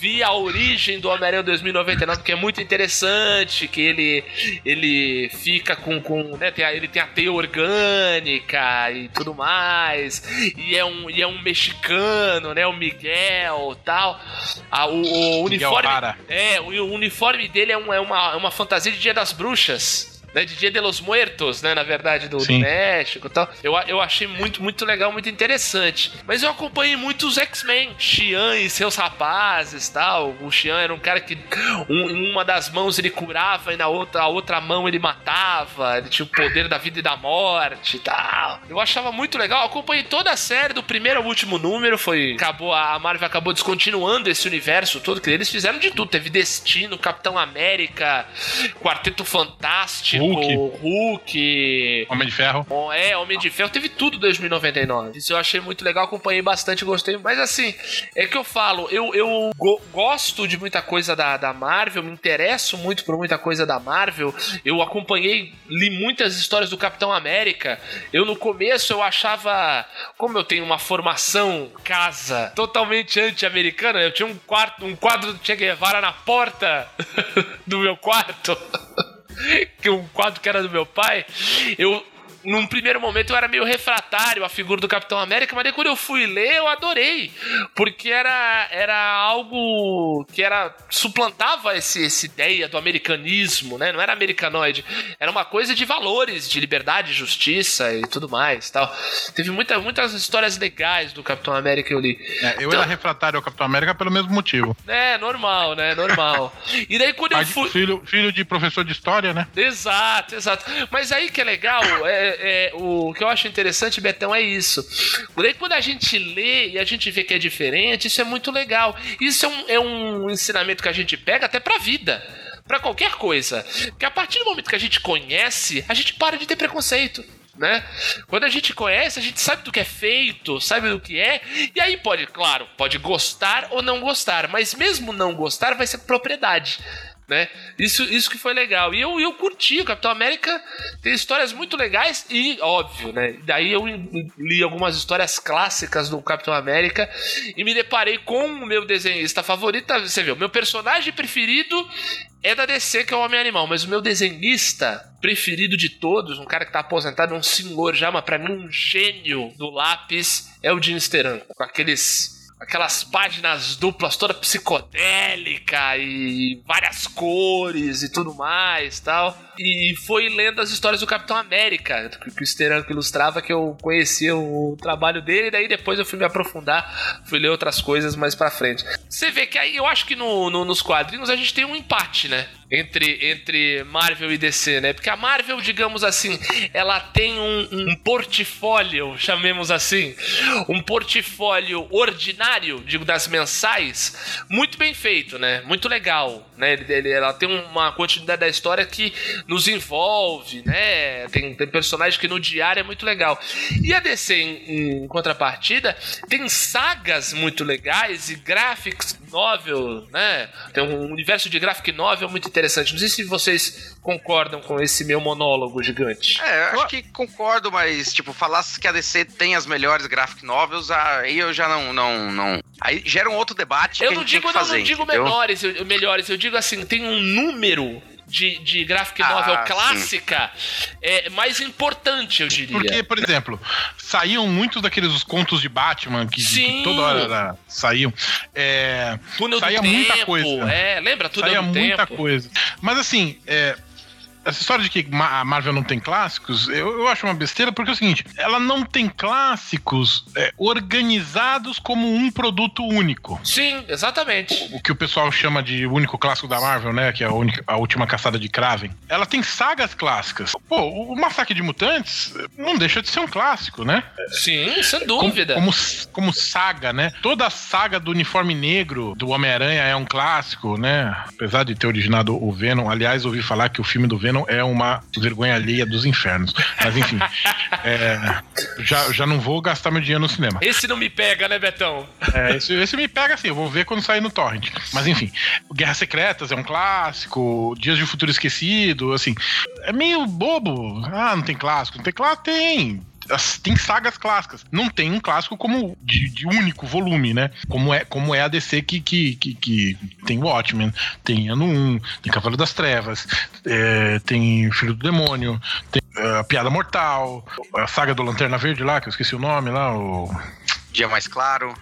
Vi a origem do Homem-Aranha 2099, que é muito interessante, que ele ele fica com, com né, tem a- ele tem a teia orgânica e tudo mais. E é um, e é um mexicano, né? O Miguel tal. Ah, o, o Miguel uniforme. É, o, o uniforme dele é, um- é uma, é uma fantasia de Dia das Bruxas. Né, de Dia de los Muertos, né? Na verdade, do, do. México e tal. Eu, eu achei muito, muito legal, muito interessante. Mas eu acompanhei muito os X-Men, Xian e seus rapazes tal. O Xian era um cara que um- em uma das mãos ele curava e na outra, a outra mão ele matava. Ele tinha o poder da vida e da morte e tal. Eu achava muito legal. Eu acompanhei toda a série, do primeiro ao último número. Foi. Acabou, a Marvel acabou descontinuando esse universo todo, que eles fizeram de tudo. Teve Destino, Capitão América, Quarteto Fantástico, Hulk. Hulk Homem de Ferro. Bom, é, Homem de Ferro teve tudo em 2099. Isso eu achei muito legal, acompanhei bastante, gostei. Mas assim, é que eu falo, eu, eu go- gosto de muita coisa da, da Marvel, me interesso muito por muita coisa da Marvel. Eu acompanhei, li muitas histórias do Capitão América. Eu no começo eu achava, como eu tenho uma formação casa totalmente anti-americana, eu tinha um quarto, um quadro do Che Guevara na porta do meu quarto que um quadro que era do meu pai, eu num primeiro momento eu era meio refratário à figura do Capitão América, mas daí quando eu fui ler eu adorei, porque era, era algo que era suplantava esse, essa ideia do americanismo, né? Não era americanoide, era uma coisa de valores, de liberdade, justiça e tudo mais, tal. Teve muita, muitas histórias legais do Capitão América que eu li. É, eu Então- era refratário ao Capitão América pelo mesmo motivo. É, normal, né? Normal. E daí quando eu fui filho, filho de professor de história, né? Exato, exato. Mas aí que é legal, é, é, o que eu acho interessante, Betão, é isso. Daí quando a gente lê e a gente vê que é diferente, isso é muito legal. Isso é um, é um ensinamento que a gente pega até pra vida. Pra qualquer coisa. Porque a partir do momento que a gente conhece, a gente para de ter preconceito. Né? Quando a gente conhece, a gente sabe do que é feito, sabe do que é, e aí pode, claro, pode gostar ou não gostar, mas mesmo não gostar vai ser propriedade né? Isso, isso que foi legal. E eu, eu curti, o Capitão América tem histórias muito legais e, óbvio, né? Daí eu li algumas histórias clássicas do Capitão América e me deparei com o meu desenhista favorito. Você o meu personagem preferido é da DC, que é o Homem-Animal, mas o meu desenhista preferido de todos, um cara que tá aposentado, um senhor já, mas pra mim um gênio do lápis, é o Jim Steranko, com aqueles aquelas páginas duplas toda psicodélica e várias cores e tudo mais tal. E foi lendo as histórias do Capitão América, que o Steranko ilustrava, que eu conhecia o trabalho dele, e daí depois eu fui me aprofundar, fui ler outras coisas mais pra frente. Você vê que aí eu acho que no, no- nos quadrinhos a gente tem um empate, né? Entre, entre Marvel e DC, né? Porque a Marvel, digamos assim, ela tem um, um portfólio, chamemos assim, um portfólio ordinário, digo, das mensais, muito bem feito, né? Muito legal, né? Ele, ele- ela tem uma continuidade da história que nos envolve, né? Tem, tem personagem que no diário é muito legal. E a DC, em, em contrapartida, tem sagas muito legais e graphics novel, né? Tem um universo de graphic novel muito interessante. Não sei se vocês concordam com esse meu monólogo gigante. É, eu acho que concordo, mas, tipo, falasse que a DC tem as melhores graphic novels, aí eu já não. não, não... Aí gera um outro debate Eu não digo, que não, fazer. não digo menores, eu, melhores, eu digo assim, tem um número de, de graphic Ah, novel sim. clássica é, mais importante, eu diria. Porque, por exemplo, saíam muitos daqueles os contos de Batman que, que toda hora era- saíam. É, Túnel saía do muita tempo, coisa. É, lembra? Túnel saía muita tempo. coisa. Mas assim, é, essa história de que a Marvel não tem clássicos, eu, eu acho uma besteira, porque é o seguinte: ela não tem clássicos é, organizados como um produto único. Sim, exatamente. O que o pessoal chama de único clássico da Marvel, né? Que é a, única, a última caçada de Kraven. Ela tem sagas clássicas. Pô, o Massacre de Mutantes não deixa de ser um clássico, né? Sim, sem Como, dúvida. como, como saga, né? Toda a saga do uniforme negro do Homem-Aranha é um clássico, né? Apesar de ter originado o Venom. Aliás, ouvi falar que o filme do Venom Venom é uma vergonha alheia dos infernos. Mas enfim, é, já, já não vou gastar meu dinheiro no cinema. Esse não me pega, né, Betão? É, esse, esse me pega assim, eu vou ver quando sair no Torrent. Mas enfim, Guerras Secretas é um clássico, Dias de Futuro Esquecido, assim, é meio bobo. Ah, não tem clássico. Não tem clássico? Tem tem sagas clássicas. Não tem um clássico como de, de único volume, né? Como é, como é a DC que, que, que, que tem Watchmen, tem Ano 1, tem Cavaleiro das Trevas, é, tem Filho do Demônio, tem é, a Piada Mortal, a saga do Lanterna Verde lá, que eu esqueci o nome lá, o. Dia mais claro.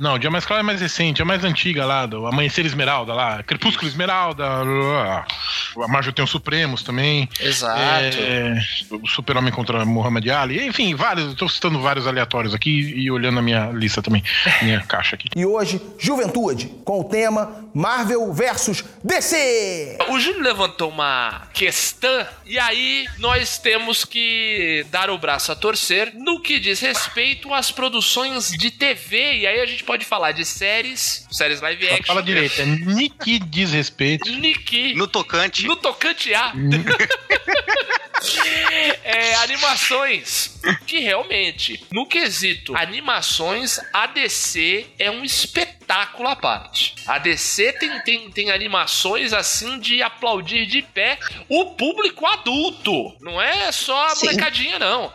Não, o Dia Mais Claro é mais recente, é mais antiga lá, do Amanhecer Esmeralda lá, Crepúsculo Esmeralda, a Marvel tem os Supremos também. Exato. É, o Super-Homem contra Muhammad Ali, enfim, vários, estou citando vários aleatórios aqui e olhando a minha lista também, minha caixa aqui. E hoje, Juventude, com o tema Marvel versus DC. O Júlio levantou uma questão e aí nós temos que dar o braço a torcer no que diz respeito às produções de TV. E aí a gente pode falar de séries, séries live action. Fala direito, é Nick Desrespeito. Nick. No tocante. No tocante A. é, animações. Que realmente, no quesito animações, a DC é um espetáculo à parte. A DC tem, tem, tem animações assim de aplaudir de pé o público adulto. Não é só a Sim. molecadinha, não.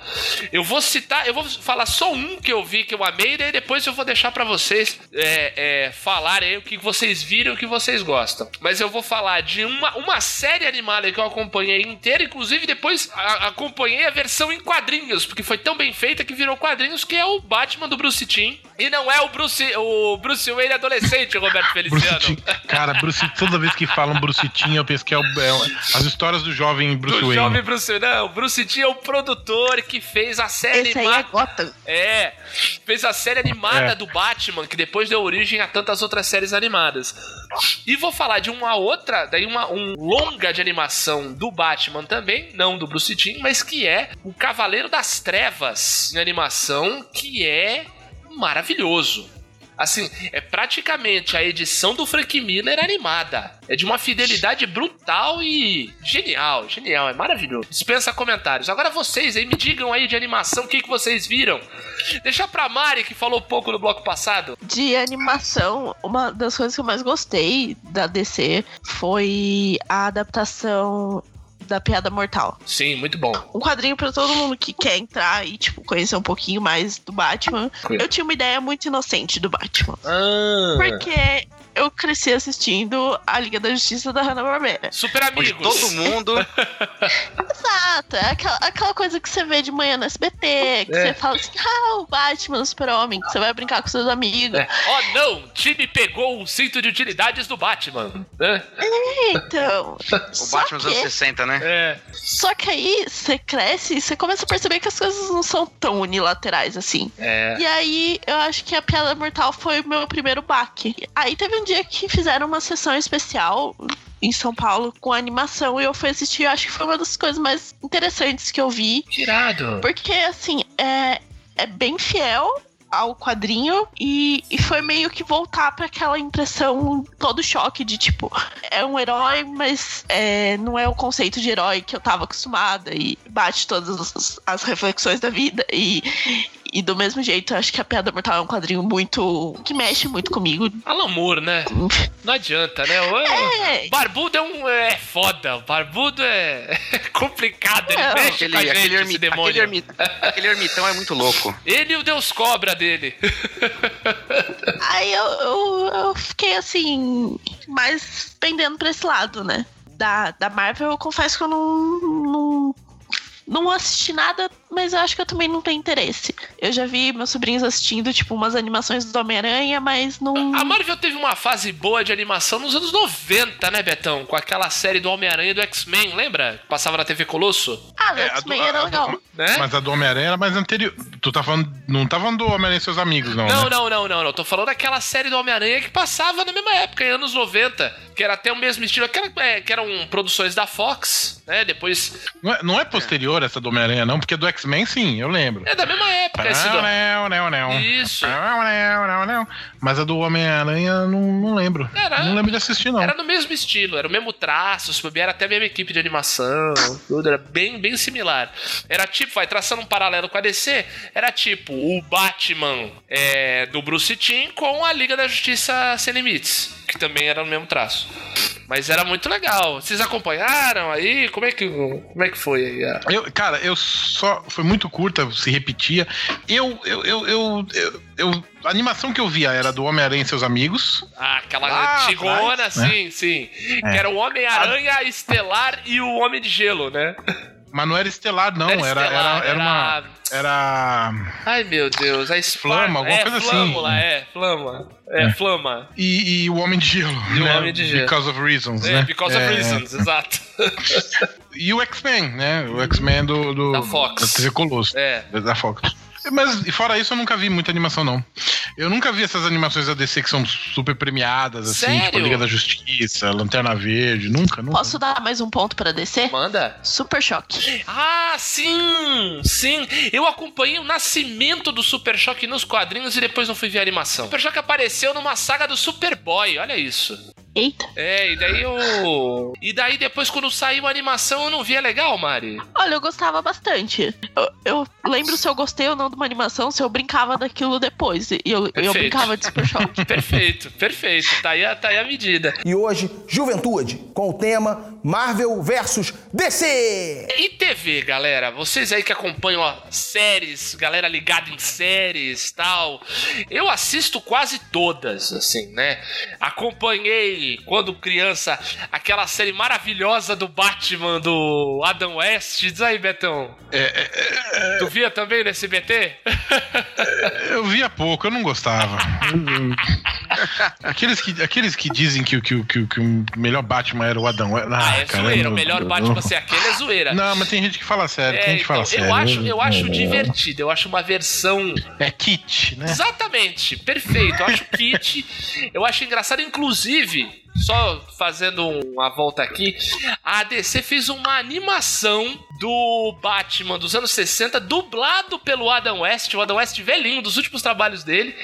Eu vou citar, eu vou falar só um que eu vi que eu amei, daí depois eu vou deixar pra vocês é, é, falarem o que vocês viram e o que vocês gostam. Mas eu vou falar de uma, uma série animada que eu acompanhei inteira, inclusive depois a- acompanhei a versão em quadrinhos, porque foi tão bem feita que virou quadrinhos, que é o Batman do Bruce Timm. E não é o Bruce, o Bruce Wayne adolescente, Roberto Feliciano. Cara, Bruce, toda vez que falam Bruce Timm, eu penso que é, o- é as histórias do jovem Bruce Do Wayne. jovem Bruce Wayne. Não, o Bruce Timm é o produtor que fez a série é animada. Gotham. É, fez a série animada É. do Batman, que depois deu origem a tantas outras séries animadas. E vou falar de uma outra, daí uma, um longa de animação do Batman também, não do Bruce Timm, mas que é o Cavaleiro das Trevas em animação, que é maravilhoso. Assim, é praticamente a edição do Frank Miller animada. É de uma fidelidade brutal e genial, genial, é maravilhoso. Dispensa comentários. Agora vocês aí me digam aí de animação o que, que vocês viram. Deixa pra Mari, que falou pouco no bloco passado. De animação, uma das coisas que eu mais gostei da DC foi a adaptação da Piada Mortal. Sim, muito bom. Um quadrinho pra todo mundo que quer entrar e, tipo, conhecer um pouquinho mais do Batman. Eu tinha uma ideia muito inocente do Batman. Ah, Porque eu cresci assistindo a Liga da Justiça da Hanna-Barbera. Super Onde amigos. todo mundo. Exato, é aquela, aquela coisa que você vê de manhã no SBT, que É. você fala assim, ah, o Batman, o super-homem, que você vai brincar com seus amigos. É. Oh não, time pegou o cinto de utilidades do Batman. né? Então, O Batman dos anos 60, né? É. Só que aí você cresce e você começa a perceber que as coisas não são tão unilaterais assim. É. E aí eu acho que a Piada Mortal foi o meu primeiro baque. Aí teve um dia que fizeram uma sessão especial em São Paulo com animação e eu fui assistir. Eu acho que foi uma das coisas mais interessantes que eu vi. Tirado. Porque, assim, é, é bem fiel ao quadrinho e, e foi meio que voltar para aquela impressão, todo choque de tipo, é um herói, mas é, não é o conceito de herói que eu tava acostumada e bate todas as, as reflexões da vida e. E do mesmo jeito, eu acho que a Piada Mortal é um quadrinho muito. que mexe muito comigo. Alan Moore, né? Não adianta, né? O- É. Barbudo é um. É foda. Barbudo é complicado. Ele Não. mexe Aquele, com a gente, aquele, demônio. aquele, aquele ermitão é muito louco. Ele e o Deus Cobra dele. Aí eu, eu, eu fiquei assim, mais pendendo pra esse lado, né? Da, da Marvel, eu confesso que eu não, não, não assisti nada, mas eu acho que eu também não tenho interesse. Eu já vi meus sobrinhos assistindo, tipo, umas animações do Homem-Aranha, mas não. A Marvel teve uma fase boa de animação nos anos 90, né, Betão? Com aquela série do Homem-Aranha e do X-Men, lembra? Que Passava na TV Colosso. Ah, do É, X-Men a- era do- legal. Né? Mas a do Homem-Aranha era mais anterior. Tu tá falando. Não tá falando do Homem-Aranha e seus amigos, não. Não, né? não, não, não, não. Tô falando daquela série do Homem-Aranha que passava na mesma época, em anos 90. Que era até o mesmo estilo. Que, era, é, que eram produções da Fox, né? Depois. Não é, não é posterior essa do Homem-Aranha, não, porque do X-Men X-Men, sim, eu lembro. É da mesma época esse do... Não, não, não. Isso. Não, não, não, não. Mas a do Homem-Aranha, não, não lembro. Era- não lembro de assistir, não. Era no mesmo estilo, era o mesmo traço, se bobear, até a mesma equipe de animação, tudo, era bem, bem similar. Era tipo, vai traçando um paralelo com a DC, era tipo o Batman é, do Bruce Timm com a Liga da Justiça Sem Limites, que também era no mesmo traço. Mas era muito legal. Vocês acompanharam aí? Como é que, como é que foi aí? a- Eu, cara, eu só. Foi muito curta, se repetia. Eu. Eu. Eu. eu, eu- eu- a animação que eu via era do Homem-Aranha e seus amigos. Ah, aquela Lá antigona, atrás, né? sim, sim. Que era o Homem-Aranha Estelar e o Homem de Gelo, né? Mas não era estelar, não. Era Era, era, estelar, era, uma. Era. Ai, meu Deus, a Spark- Flama, alguma é, coisa assim. flâmula, É, flama. É, flama. E, e o Homem de Gelo. E o né? Homem de Gelo. Because of Reasons, É, né? because of É, reasons, exato. E o X-Men, né? O X-Men do, do. Da Fox. Da TV Colosso. É. Da Fox. Mas, fora isso, eu nunca vi muita animação, não. Eu nunca vi essas animações da DC que são super premiadas, assim, Sério? tipo Liga da Justiça, Lanterna Verde, nunca, nunca. Posso dar mais um ponto pra descer? Manda. Super choque. Ah, sim! Sim! Eu acompanhei o nascimento do Super Choque nos quadrinhos e depois não fui ver a animação. Super Choque apareceu numa saga do Superboy, olha isso. Eita. É, e daí eu. E daí depois, quando saiu a animação, eu não via legal, Mari. Olha, eu gostava bastante. Eu, eu lembro se eu gostei ou não de uma animação, se eu brincava daquilo depois. E eu, eu brincava de Super Choque. Perfeito, perfeito. Tá aí, a- tá aí a medida. E hoje, Juventude, com o tema Marvel versus DC. E TV, galera? Vocês aí que acompanham ó, séries, galera ligada em séries tal. Eu assisto quase todas, assim, né? Acompanhei, quando criança, aquela série maravilhosa do Batman do Adam West. Diz aí, Betão. Tu via também no SBT? Eu via pouco, eu não gostava. aqueles, que, aqueles que dizem que, o- que, que, que o melhor Batman era o Adão. Ah, Ah, é cara, zoeira. eu O melhor eu Batman ser aquele é zoeira. Não, mas tem gente que fala sério, tem É, gente que fala então, sério. eu acho, eu acho É. divertido, eu acho uma versão É kit, né? Exatamente, perfeito. Eu acho kit. Eu acho engraçado, inclusive, só fazendo uma volta aqui, a DC fez uma animação do Batman dos anos 60, dublado pelo Adam West, o Adam West velhinho, dos últimos trabalhos dele,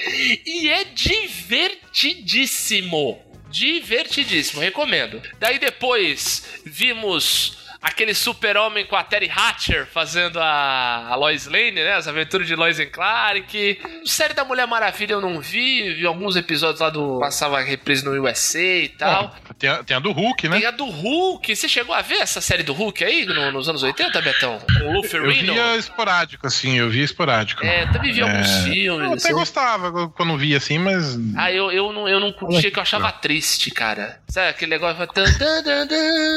e é divertidíssimo. Divertidíssimo, recomendo. Daí depois vimos aquele super-homem com a Terry Hatcher fazendo a, a Lois Lane, né? As aventuras de Lois and Clark. Série da Mulher Maravilha eu não vi, vi alguns episódios lá do... Passava reprise no USA e tal. É, tem, a, tem a do Hulk, né? Tem a do Hulk. Você chegou a ver essa série do Hulk aí no- nos anos 80, Betão? Com o Lou Eu via esporádico, assim, eu via esporádico. É, também vi alguns É. filmes. Eu até assim. gostava quando via assim, mas. Ah, eu, eu não, eu não curtia, que eu achava triste, cara. Sabe aquele negócio?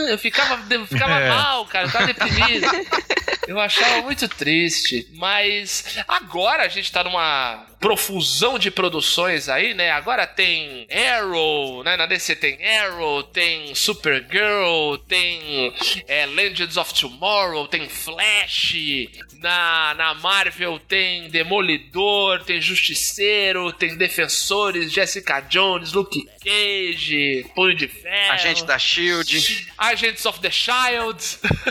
Eu ficava, eu ficava É. mal, cara. Eu tava deprimido. Eu achava muito triste. Mas agora a gente tá numa profusão de produções aí, né? Agora tem Arrow, né? Na DC tem Arrow, tem Supergirl, tem é, Legends of Tomorrow, tem Flash. Na, na Marvel tem Demolidor, tem Justiceiro, tem Defensores, Jessica Jones, Luke Cage, Punho de Ferro. Agente da Shield. Agents of the Shield.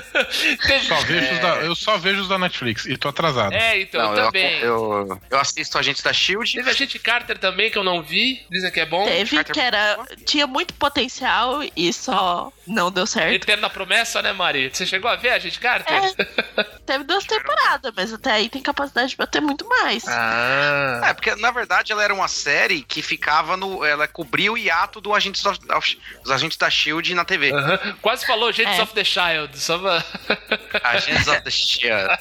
Teve- Só vejo os da- eu só vejo os da Netflix e tô atrasado. É, então, Não, eu eu, também. eu, eu assisto Agentes da Shield. Teve Agente Carter também, que eu não vi. Dizem que é bom. Teve, Carter que era. Tinha muito potencial e só não deu certo. Eterna Promessa, né, Mari? Você chegou a ver Agente Carter? É. Teve duas temporadas, mas até aí tem capacidade pra ter muito mais. Ah. É, porque na verdade ela era uma série que ficava no. Ela cobria o hiato do Agentes of- of- dos Agentes da Shield na TV. Quase falou Agents É. of the Child. Só pra... Agents of the Shield.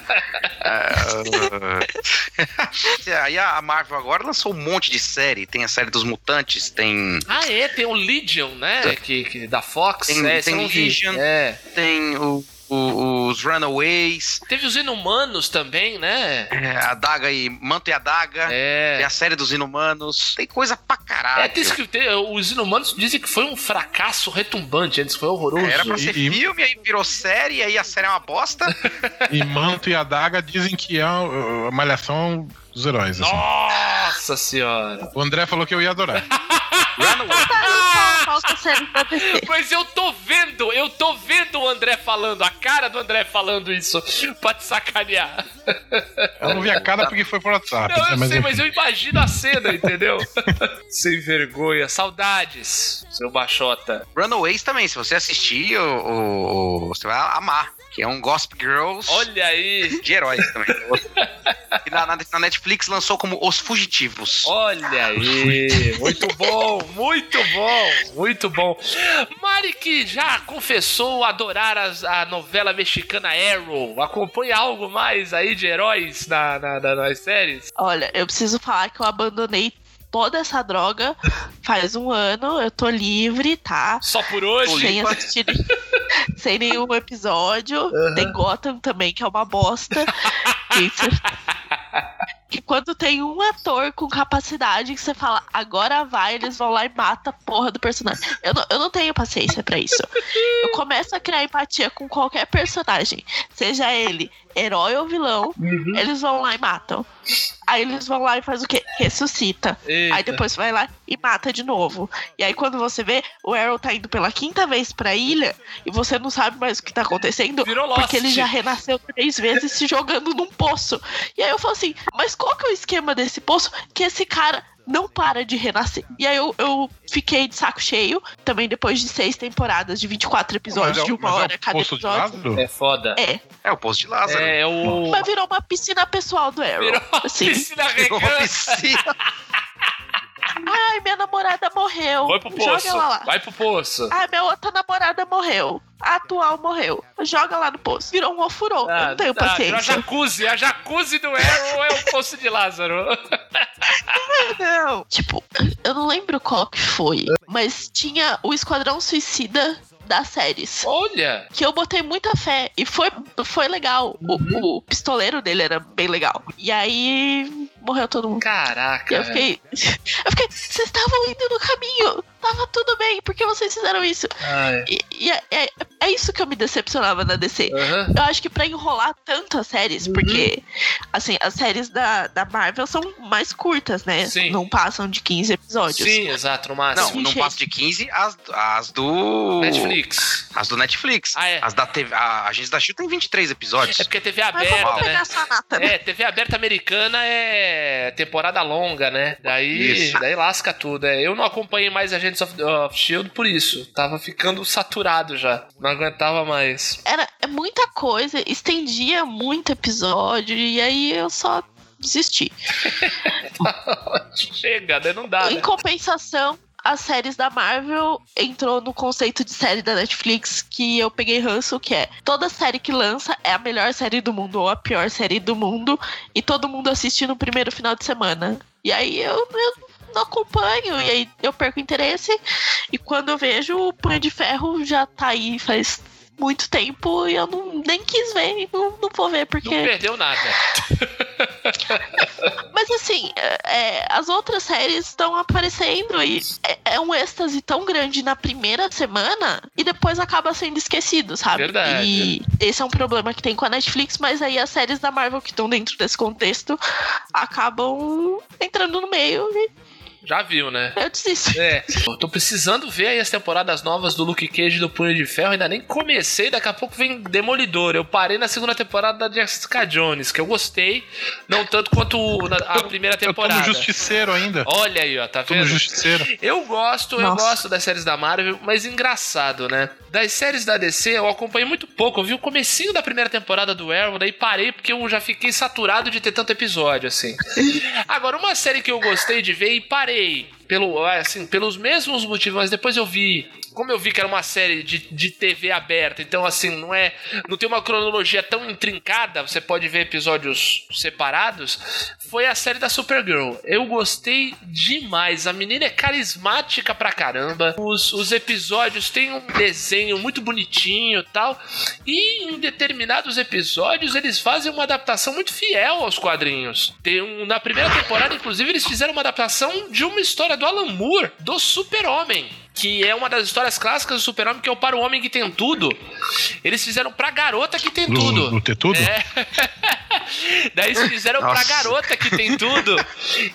É, Aí a Marvel agora lançou um monte de série. Tem a série dos mutantes, tem. Ah, é, tem o Legion, né? Que, que- da Fox. Tem- é, tem. Legion. É. Tem o- o- os Runaways, Teve os Inumanos também, né? é, a Daga e Manto e a Daga. Tem É. a série dos Inumanos. Tem coisa pra caralho. É, tem que ter, os Inumanos dizem que foi um fracasso retumbante antes, foi horroroso. Era pra ser E- e- filme, aí virou série, e aí a série é uma bosta. E Manto e Adaga dizem que é a, a malhação dos heróis. assim. Nossa senhora. O André falou que eu ia adorar. Mas eu tô vendo, eu tô vendo o André falando, a cara do André falando isso pra te sacanear. Eu não vi a cara porque foi por WhatsApp. Não, eu mas sei, enfim. mas eu imagino a cena, entendeu? Sem vergonha. Saudades, seu baixota. Runaways também, se você assistir, o, o- o- você vai amar. Que é um Gossip Girls Olha aí. de heróis também. e na, na- na Netflix lançou como Os Fugitivos. Olha aí, muito bom, muito bom, muito bom. Mari que já confessou adorar as- a novela mexicana Arrow, acompanha algo mais aí de heróis na, na- na- nas séries? Olha, eu preciso falar que eu abandonei toda essa droga faz um ano. Eu tô livre, tá? Só por hoje? Sem assistir sem nenhum episódio. Tem Gotham também, que é uma bosta. Isso. Que quando tem um ator com capacidade que você fala, agora vai, eles vão lá e matam a porra do personagem. Eu não, eu não tenho paciência pra isso. Eu começo a criar empatia com qualquer personagem, seja ele herói ou vilão, eles vão lá e matam. Aí eles vão lá e faz o quê? Ressuscita. Eita. Aí depois vai lá e mata de novo. E aí quando você vê, o Arrow tá indo pela quinta vez pra ilha e você não sabe mais o que tá acontecendo. Virou Lost. Porque ele já renasceu três vezes se jogando num poço. E aí eu falo assim, mas qual que é o esquema desse poço que esse cara não para de renascer? E aí eu, eu fiquei de saco cheio, também depois de seis temporadas de 24 episódios Mas é de uma mas é hora o cada Poço de episódio. Lázaro? É foda. É, É o Poço de Lázaro. É o. mas virou uma piscina pessoal do Arrow. Virou uma assim. piscina Virou uma piscina. Ai, minha namorada morreu. Vai pro Joga poço. ela lá. Vai pro poço. Ah, minha outra namorada morreu. A atual morreu. Joga lá no poço. Virou um ofurô. eu não tenho tá, virou a paciência. jacuzzi. A jacuzzi do Arrow é o poço de Lázaro. Não. Tipo, eu não lembro qual que foi. Mas tinha o Esquadrão Suicida das séries. Olha. Que eu botei muita fé. E foi, foi legal. O, o pistoleiro dele era bem legal. E aí morreu todo mundo. Caraca. E eu fiquei. Eu fiquei. Vocês estavam indo no caminho. Tava tudo bem. Por que vocês fizeram isso? Ai. E, e é, é, é isso que eu me decepcionava na DC. Aham. Eu acho que pra enrolar tanto as séries, Uhum. porque, assim, as séries da, da Marvel são mais curtas, né? Sim. Não passam de 15 episódios. Sim, exato, no Não, máximo. não Gente. passa de 15 as, as do. Netflix. As do Netflix. Ah, é. As da TV. A agência da Shield tem 23 episódios. É porque TV Mas aberta, vamos né? pegar nata, né? É, TV aberta americana é temporada longa, né? Daí, Isso. daí lasca tudo. É. Eu não acompanhei mais Agents of, of Shield por isso. Tava ficando saturado já. Não aguentava mais. Era é muita coisa, estendia muito episódio, e aí eu só desisti. Chega, né? Não dá. Em Né? compensação, as séries da Marvel entrou no conceito de série da Netflix que eu peguei ranço, que é toda série que lança é a melhor série do mundo ou a pior série do mundo e todo mundo assiste no primeiro final de semana. E aí eu, eu não acompanho e aí eu perco interesse e quando eu vejo o Punho de Ferro já tá aí faz muito tempo e eu não, nem quis ver e não, não vou ver Não porque perdeu nada. mas assim, é, as outras séries estão aparecendo e é, é um êxtase tão grande na primeira semana e depois acaba sendo esquecido, sabe? Verdade. E esse é um problema que tem com a Netflix, mas aí as séries da Marvel que estão dentro desse contexto acabam entrando no meio e Já viu, né? eu desisto. É, eu tô precisando ver aí as temporadas novas do Luke Cage e do Punho de Ferro. Ainda nem comecei, daqui a pouco vem Demolidor. Eu parei na segunda temporada da Jessica Jones, que eu gostei, não tanto quanto na- a primeira Eu tô temporada. no Justiceiro ainda. Olha aí, ó, tá Tô no vendo? Justiceiro. Eu gosto, eu Nossa. gosto das séries da Marvel, mas engraçado, né? Das séries da DC eu acompanhei muito pouco. Eu vi o comecinho da primeira temporada do Arrow, daí parei porque eu já fiquei saturado de ter tanto episódio, assim. Agora, uma série que eu gostei de ver e parei, Hey! Pelo, assim, pelos mesmos motivos, mas depois eu vi. Como eu vi que era uma série de, de TV aberta, então assim, não é. Não tem uma cronologia tão intrincada, você pode ver episódios separados. Foi a série da Supergirl. Eu gostei demais. A menina é carismática pra caramba. Os, os episódios têm um desenho muito bonitinho tal. E em determinados episódios eles fazem uma adaptação muito fiel aos quadrinhos. Tem um, na primeira temporada, inclusive, eles fizeram uma adaptação de uma história do Alan Moore, do Super-Homem. Que é uma das histórias clássicas do Super-Homem, que é o Para o Homem que Tem Tudo. Eles fizeram pra garota que tem tudo. No, ter tudo? É. Daí eles fizeram Nossa. pra garota que tem tudo,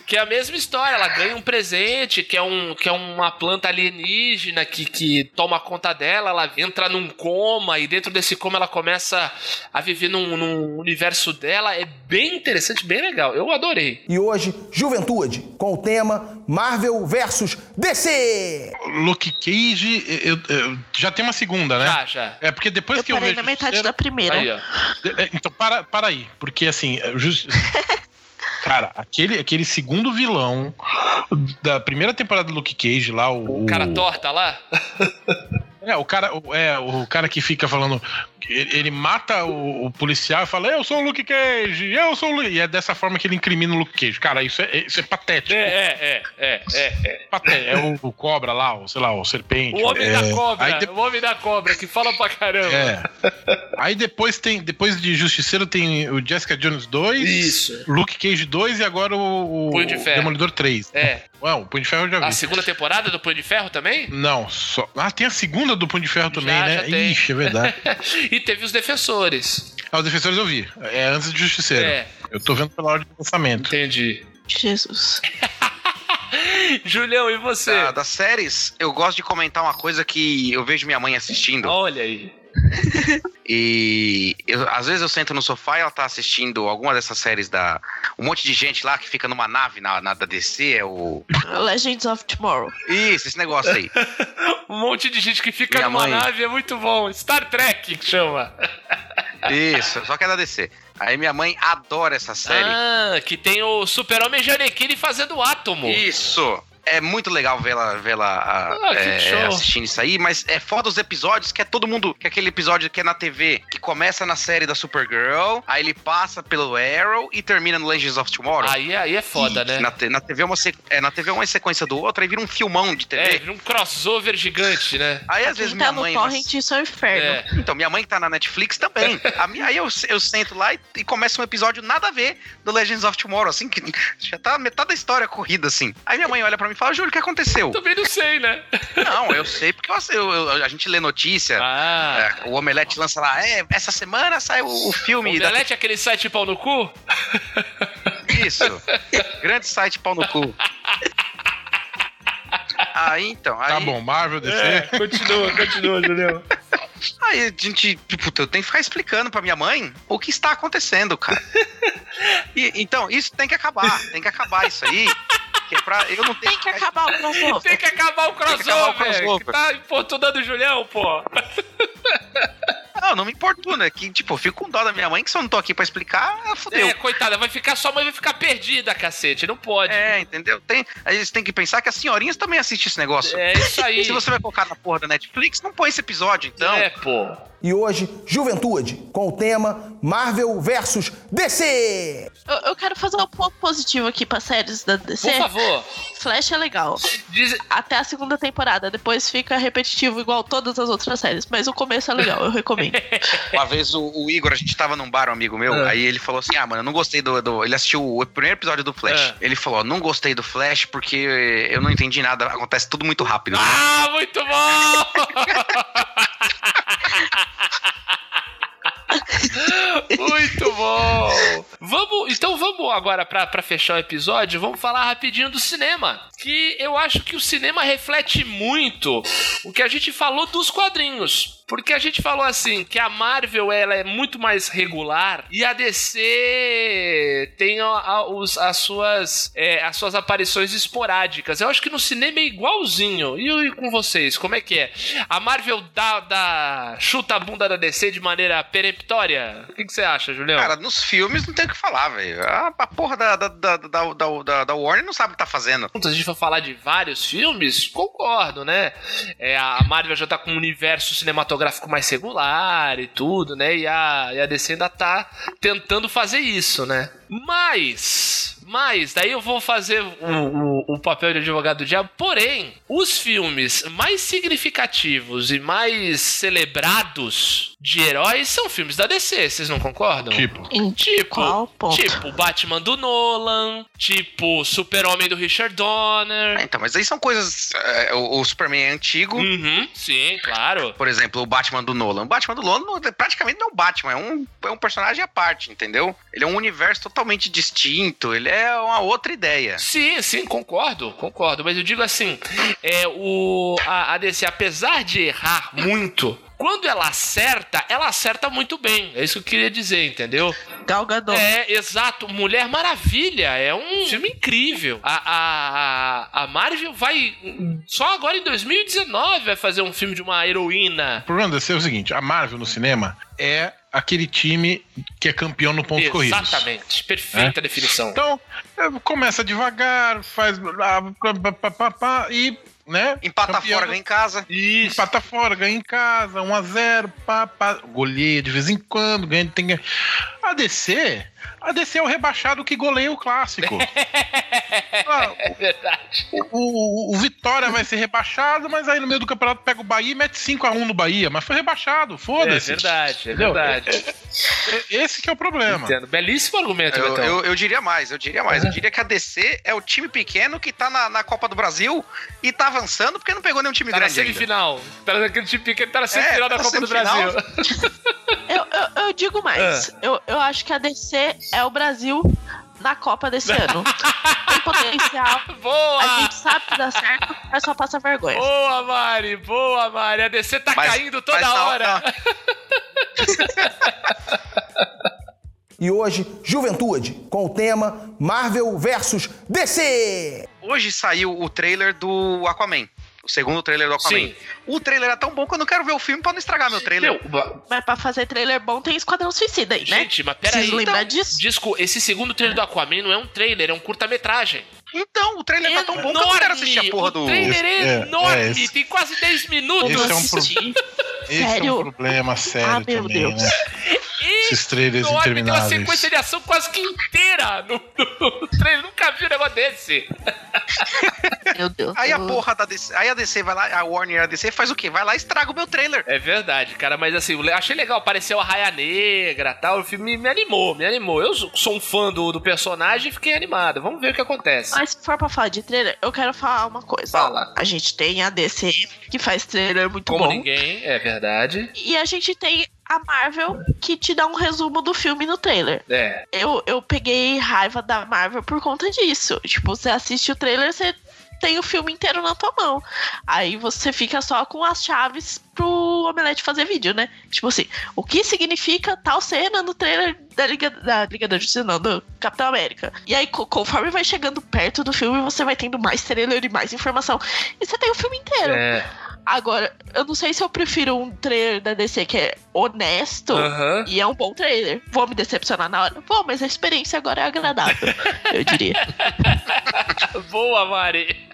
que é a mesma história. Ela ganha um presente, que é, um, que é uma planta alienígena que, que toma conta dela, ela entra num coma e dentro desse coma ela começa a viver num, num universo dela. É bem interessante, bem legal. Eu adorei. E hoje, Juventude, com o tema Marvel versus DC. Luke Cage, eu, eu, já tem uma segunda, né? Já, já. É porque depois eu que eu vejo... na metade da primeira. Aí, é, então, para, para aí. Porque, assim, just... Cara, aquele, aquele segundo vilão da primeira temporada do Luke Cage lá, o. O cara torta lá? É, o cara, é, o cara que fica falando. Ele, ele mata o, o, policial e fala: Eu sou o Luke Cage, eu sou o Luke. E é dessa forma que ele incrimina o Luke Cage. Cara, isso é, isso é patético. É, é, é, é. É, Patético. é o, o, cobra lá, o, sei lá, o serpente. O homem é, da cobra, de... o homem da cobra, que fala pra caramba. É. Aí depois tem, depois de Justiceiro tem o Jessica Jones 2, Isso. Luke Cage 2 e agora o, o Punho de Ferro. Demolidor 3. É. Ué, o Punho de Ferro eu já vi. A segunda temporada do Punho de Ferro também? Não, só. Ah, tem a segunda do Punho de Ferro também, já, né? Já tem. Ixi, é verdade. e teve os defensores. Ah, os defensores eu vi. É antes de Justiceiro. É. Eu tô vendo pela hora de lançamento. Entendi. Jesus. Julião, e você? Da, das séries, eu gosto de comentar uma coisa que eu vejo minha mãe assistindo. Olha aí. E eu, às vezes eu sento no sofá e ela tá assistindo alguma dessas séries da. Um monte de gente lá que fica numa nave na, na da DC, é o. Legends of Tomorrow. Isso, esse negócio aí. um monte de gente que fica Minha numa mãe. nave é muito bom. Star Trek que chama. Isso, só que é da DC. Aí minha mãe adora essa série. Ah, que tem o Super-Homem Janequine fazendo átomo. Isso! É muito legal vê-la vê Ah, que é, show. assistindo isso aí, mas é foda os episódios que é todo mundo. Que é aquele episódio que é na TV, que começa na série da Supergirl, aí ele passa pelo Arrow e termina no Legends of Tomorrow. Aí, aí é foda, E né? Na, na TV é uma, é, na TV é uma sequência do outro, aí vira um filmão de TV. É, vira um crossover gigante, né? Aí às vezes Quem minha tá no mãe. torrent, isso é um inferno. É. Então, minha mãe que tá na Netflix também. A minha, aí eu, eu sento lá e, e começa um episódio nada a ver do Legends of Tomorrow, assim, que já tá metade da história corrida, assim. Aí minha mãe olha pra mim e fala, Júlio, o que aconteceu? Também não sei, né? Não, eu sei porque eu, eu- a gente lê notícia. Ah. é, o Omelete lança lá, é, essa semana sai o, o filme. O Da... Delete é aquele site pau no cu? Isso. Grande site pau no cu. Aí então, aí, Tá bom, Marvel, DC. É, continua, continua, Julião. aí a gente, tipo, eu tenho que ficar explicando pra minha mãe o que está acontecendo, cara. E, então, isso tem que acabar, tem que acabar isso aí. Que é pra, eu não tenho Tem que acabar o crossover. Tem que acabar o que acabar o crossover. crossover. Que tá importunando o Julião, pô. Não, não me importuna. é Que, tipo, eu fico com dó da minha mãe, que se eu não tô aqui pra explicar, fudeu. É, coitada, vai ficar, sua mãe vai ficar perdida, cacete. Não pode. É, entendeu? Tem, a gente tem que pensar que as senhorinhas também assistem esse negócio. É isso aí. Se você vai colocar na porra da Netflix, não põe esse episódio, então. É, pô. E hoje, Juventude, com o tema Marvel versus DC. Eu, eu quero fazer um ponto positivo aqui pra séries da DC. Por favor. Flash é legal. Diz... Até a segunda temporada. Depois fica repetitivo igual todas as outras séries. Mas o começo é legal, eu recomendo. Uma vez o, o Igor, a gente tava num bar, um amigo meu, É. aí ele falou assim: Ah, mano, eu não gostei do. do- Ele assistiu o primeiro episódio do Flash. É. Ele falou: Não gostei do Flash porque eu não entendi nada, acontece tudo muito rápido. Ah, muito bom! Muito bom! Vamos, então vamos agora pra fechar o episódio, vamos falar rapidinho do cinema. Que eu acho que o cinema reflete muito o que a gente falou dos quadrinhos. Porque a gente falou assim que a Marvel ela é muito mais regular e a DC tem a- a- os- as, suas, é, as suas aparições esporádicas. Eu acho que no cinema é igualzinho. E, e com vocês, como é que é? A Marvel dá, dá chuta a bunda da DC de maneira peremptória? O que, que você acha, Julião? Cara, nos filmes não tem o que falar, velho. A, a porra da, da, da, da, da, da- Warner não sabe o que tá fazendo. Se a gente for falar de vários filmes, concordo, né? É, a Marvel já tá com um universo cinematográfico mais regular e tudo, né? E a, e a DC ainda tá tentando fazer isso, né? Mas, mas, daí eu vou fazer o, o, o papel de advogado do diabo. Porém, os filmes mais significativos e mais celebrados de heróis são filmes da DC, vocês não concordam? Tipo, Em Tipo, qual ponto? tipo Batman do Nolan, tipo Super-Homem do Richard Donner. É, então, mas aí são coisas. é, o, o Superman é antigo. Uhum, sim, claro. Por exemplo, o Batman do Nolan. O Batman do Nolan não- praticamente não é um Batman, é um, é um personagem à parte, entendeu? Ele é um universo totalmente distinto, ele é uma outra ideia. Sim, sim, concordo, concordo. Mas eu digo assim, é, o, a, a DC, apesar de errar muito, quando ela acerta, ela acerta muito bem. É isso que eu queria dizer, entendeu? Gal Gadot. É, exato. Mulher Maravilha é um filme incrível. A, a, a Marvel vai. Só agora em 2019 vai fazer um filme de uma heroína. o problema desse é o seguinte: a Marvel no cinema é aquele time que é campeão no pontos corridos. Exatamente. Perfeita definição. Então, é, começa devagar, faz. ah, e. Né? Empata campeão. fora, ganha em casa. Isso. Empata fora, ganha em casa, 1x0, pá, pá, goleia de vez em quando, ganha, tem que- A DC, a DC é o rebaixado que goleia o clássico. Ah, É verdade. o, o- o Vitória vai ser rebaixado, mas aí no meio do campeonato pega o Bahia e mete 5x1 no Bahia, mas foi rebaixado, É foda-se. verdade, é Entendeu? verdade. É- Esse que é o problema. Entendo. Belíssimo argumento, Eu, eu, eu diria mais, eu diria mais. Eu diria que a DC é o time pequeno que tá na, na Copa do Brasil e tá avançando porque não pegou nenhum time Tá na grande ainda. semifinal. Tá naquele time pequeno, tá na semifinal tá da na Copa do semifinal. Brasil. Eu, eu, eu digo mais. Eu, eu acho que a DC é o Brasil na Copa desse ano. Tem potencial. A Boa! gente sabe que dá certo, mas só passa vergonha. Boa, Mari! Boa, Mari! A DC tá Mas- caindo toda mas hora. E hoje, Juventude, com o tema Marvel vs DC. Hoje saiu o trailer do Aquaman. O segundo trailer do Aquaman. Sim. O trailer é tão bom que eu não quero ver o filme pra não estragar meu trailer. Meu, Mas pra fazer trailer bom tem Esquadrão Suicida aí, né? gente, mas peraí. Lembrar disso. Disco, esse segundo trailer do Aquaman não é um trailer, é um curta-metragem. Então, o trailer tá tão bom que eu não quero assistir a porra do. O trailer é, Esse- é, enorme, é, tem quase 10 minutos. Esse é um pro-. Esse é Sério? um problema sério Ah, meu também, Deus. né? E Esses trailers enorme, tem uma sequência de ação quase que inteira no, no, no trailer. Nunca vi um negócio desse. Meu Deus. Aí a porra da DC, aí a DC vai lá, a Warner e a DC faz o quê? Vai lá e estraga o meu trailer. É verdade, cara, mas assim, eu achei legal, apareceu a Raia Negra tal, o filme me animou, me animou. Eu sou um fã do, do personagem e fiquei animado. Vamos ver o que acontece. Mas se for pra falar de trailer, eu quero falar uma coisa. Fala. A gente tem a DC, que faz trailer muito Como bom. ninguém, é verdade. E a gente tem a Marvel, que te dá um resumo do filme no trailer. É. Eu, eu peguei raiva da Marvel por conta disso. Tipo, você assiste o trailer, você tem o filme inteiro na tua mão. Aí você fica só com as chaves pro Omelete fazer vídeo, né? Tipo assim, o que significa tal cena no trailer da Liga da, Liga da Justiça, não, do Capitão América. E aí, co- conforme vai chegando perto do filme, você vai tendo mais trailer e mais informação. E você tem o filme inteiro. É. Agora, eu não sei se eu prefiro um trailer da DC que é honesto. Aham. E é um bom trailer. Vou me decepcionar na hora? Vou, mas a experiência agora é agradável, eu diria. Boa, Mari.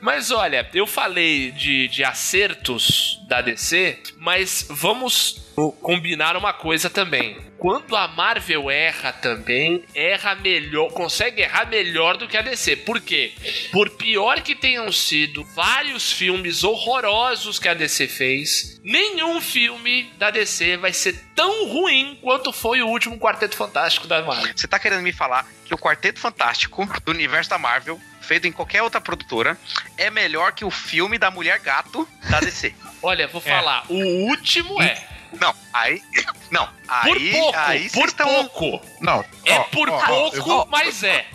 Mas olha, eu falei de, de acertos da DC, mas vamos combinar uma coisa também. Quando a Marvel erra também, erra melhor, consegue errar melhor do que a DC. Por quê? Por pior que tenham sido vários filmes horrorosos que a DC fez, nenhum filme da DC vai ser tão ruim quanto foi o último Quarteto Fantástico da Marvel. Você tá querendo me falar que o Quarteto Fantástico do universo da Marvel, feito em qualquer outra produtora, é melhor que o filme da Mulher Gato da DC? Olha, vou falar, o último é. não, aí. Não, Por aí. pouco, aí por vocês tão- pouco. Não, É ó, por ó, pouco, eu vou- mas é.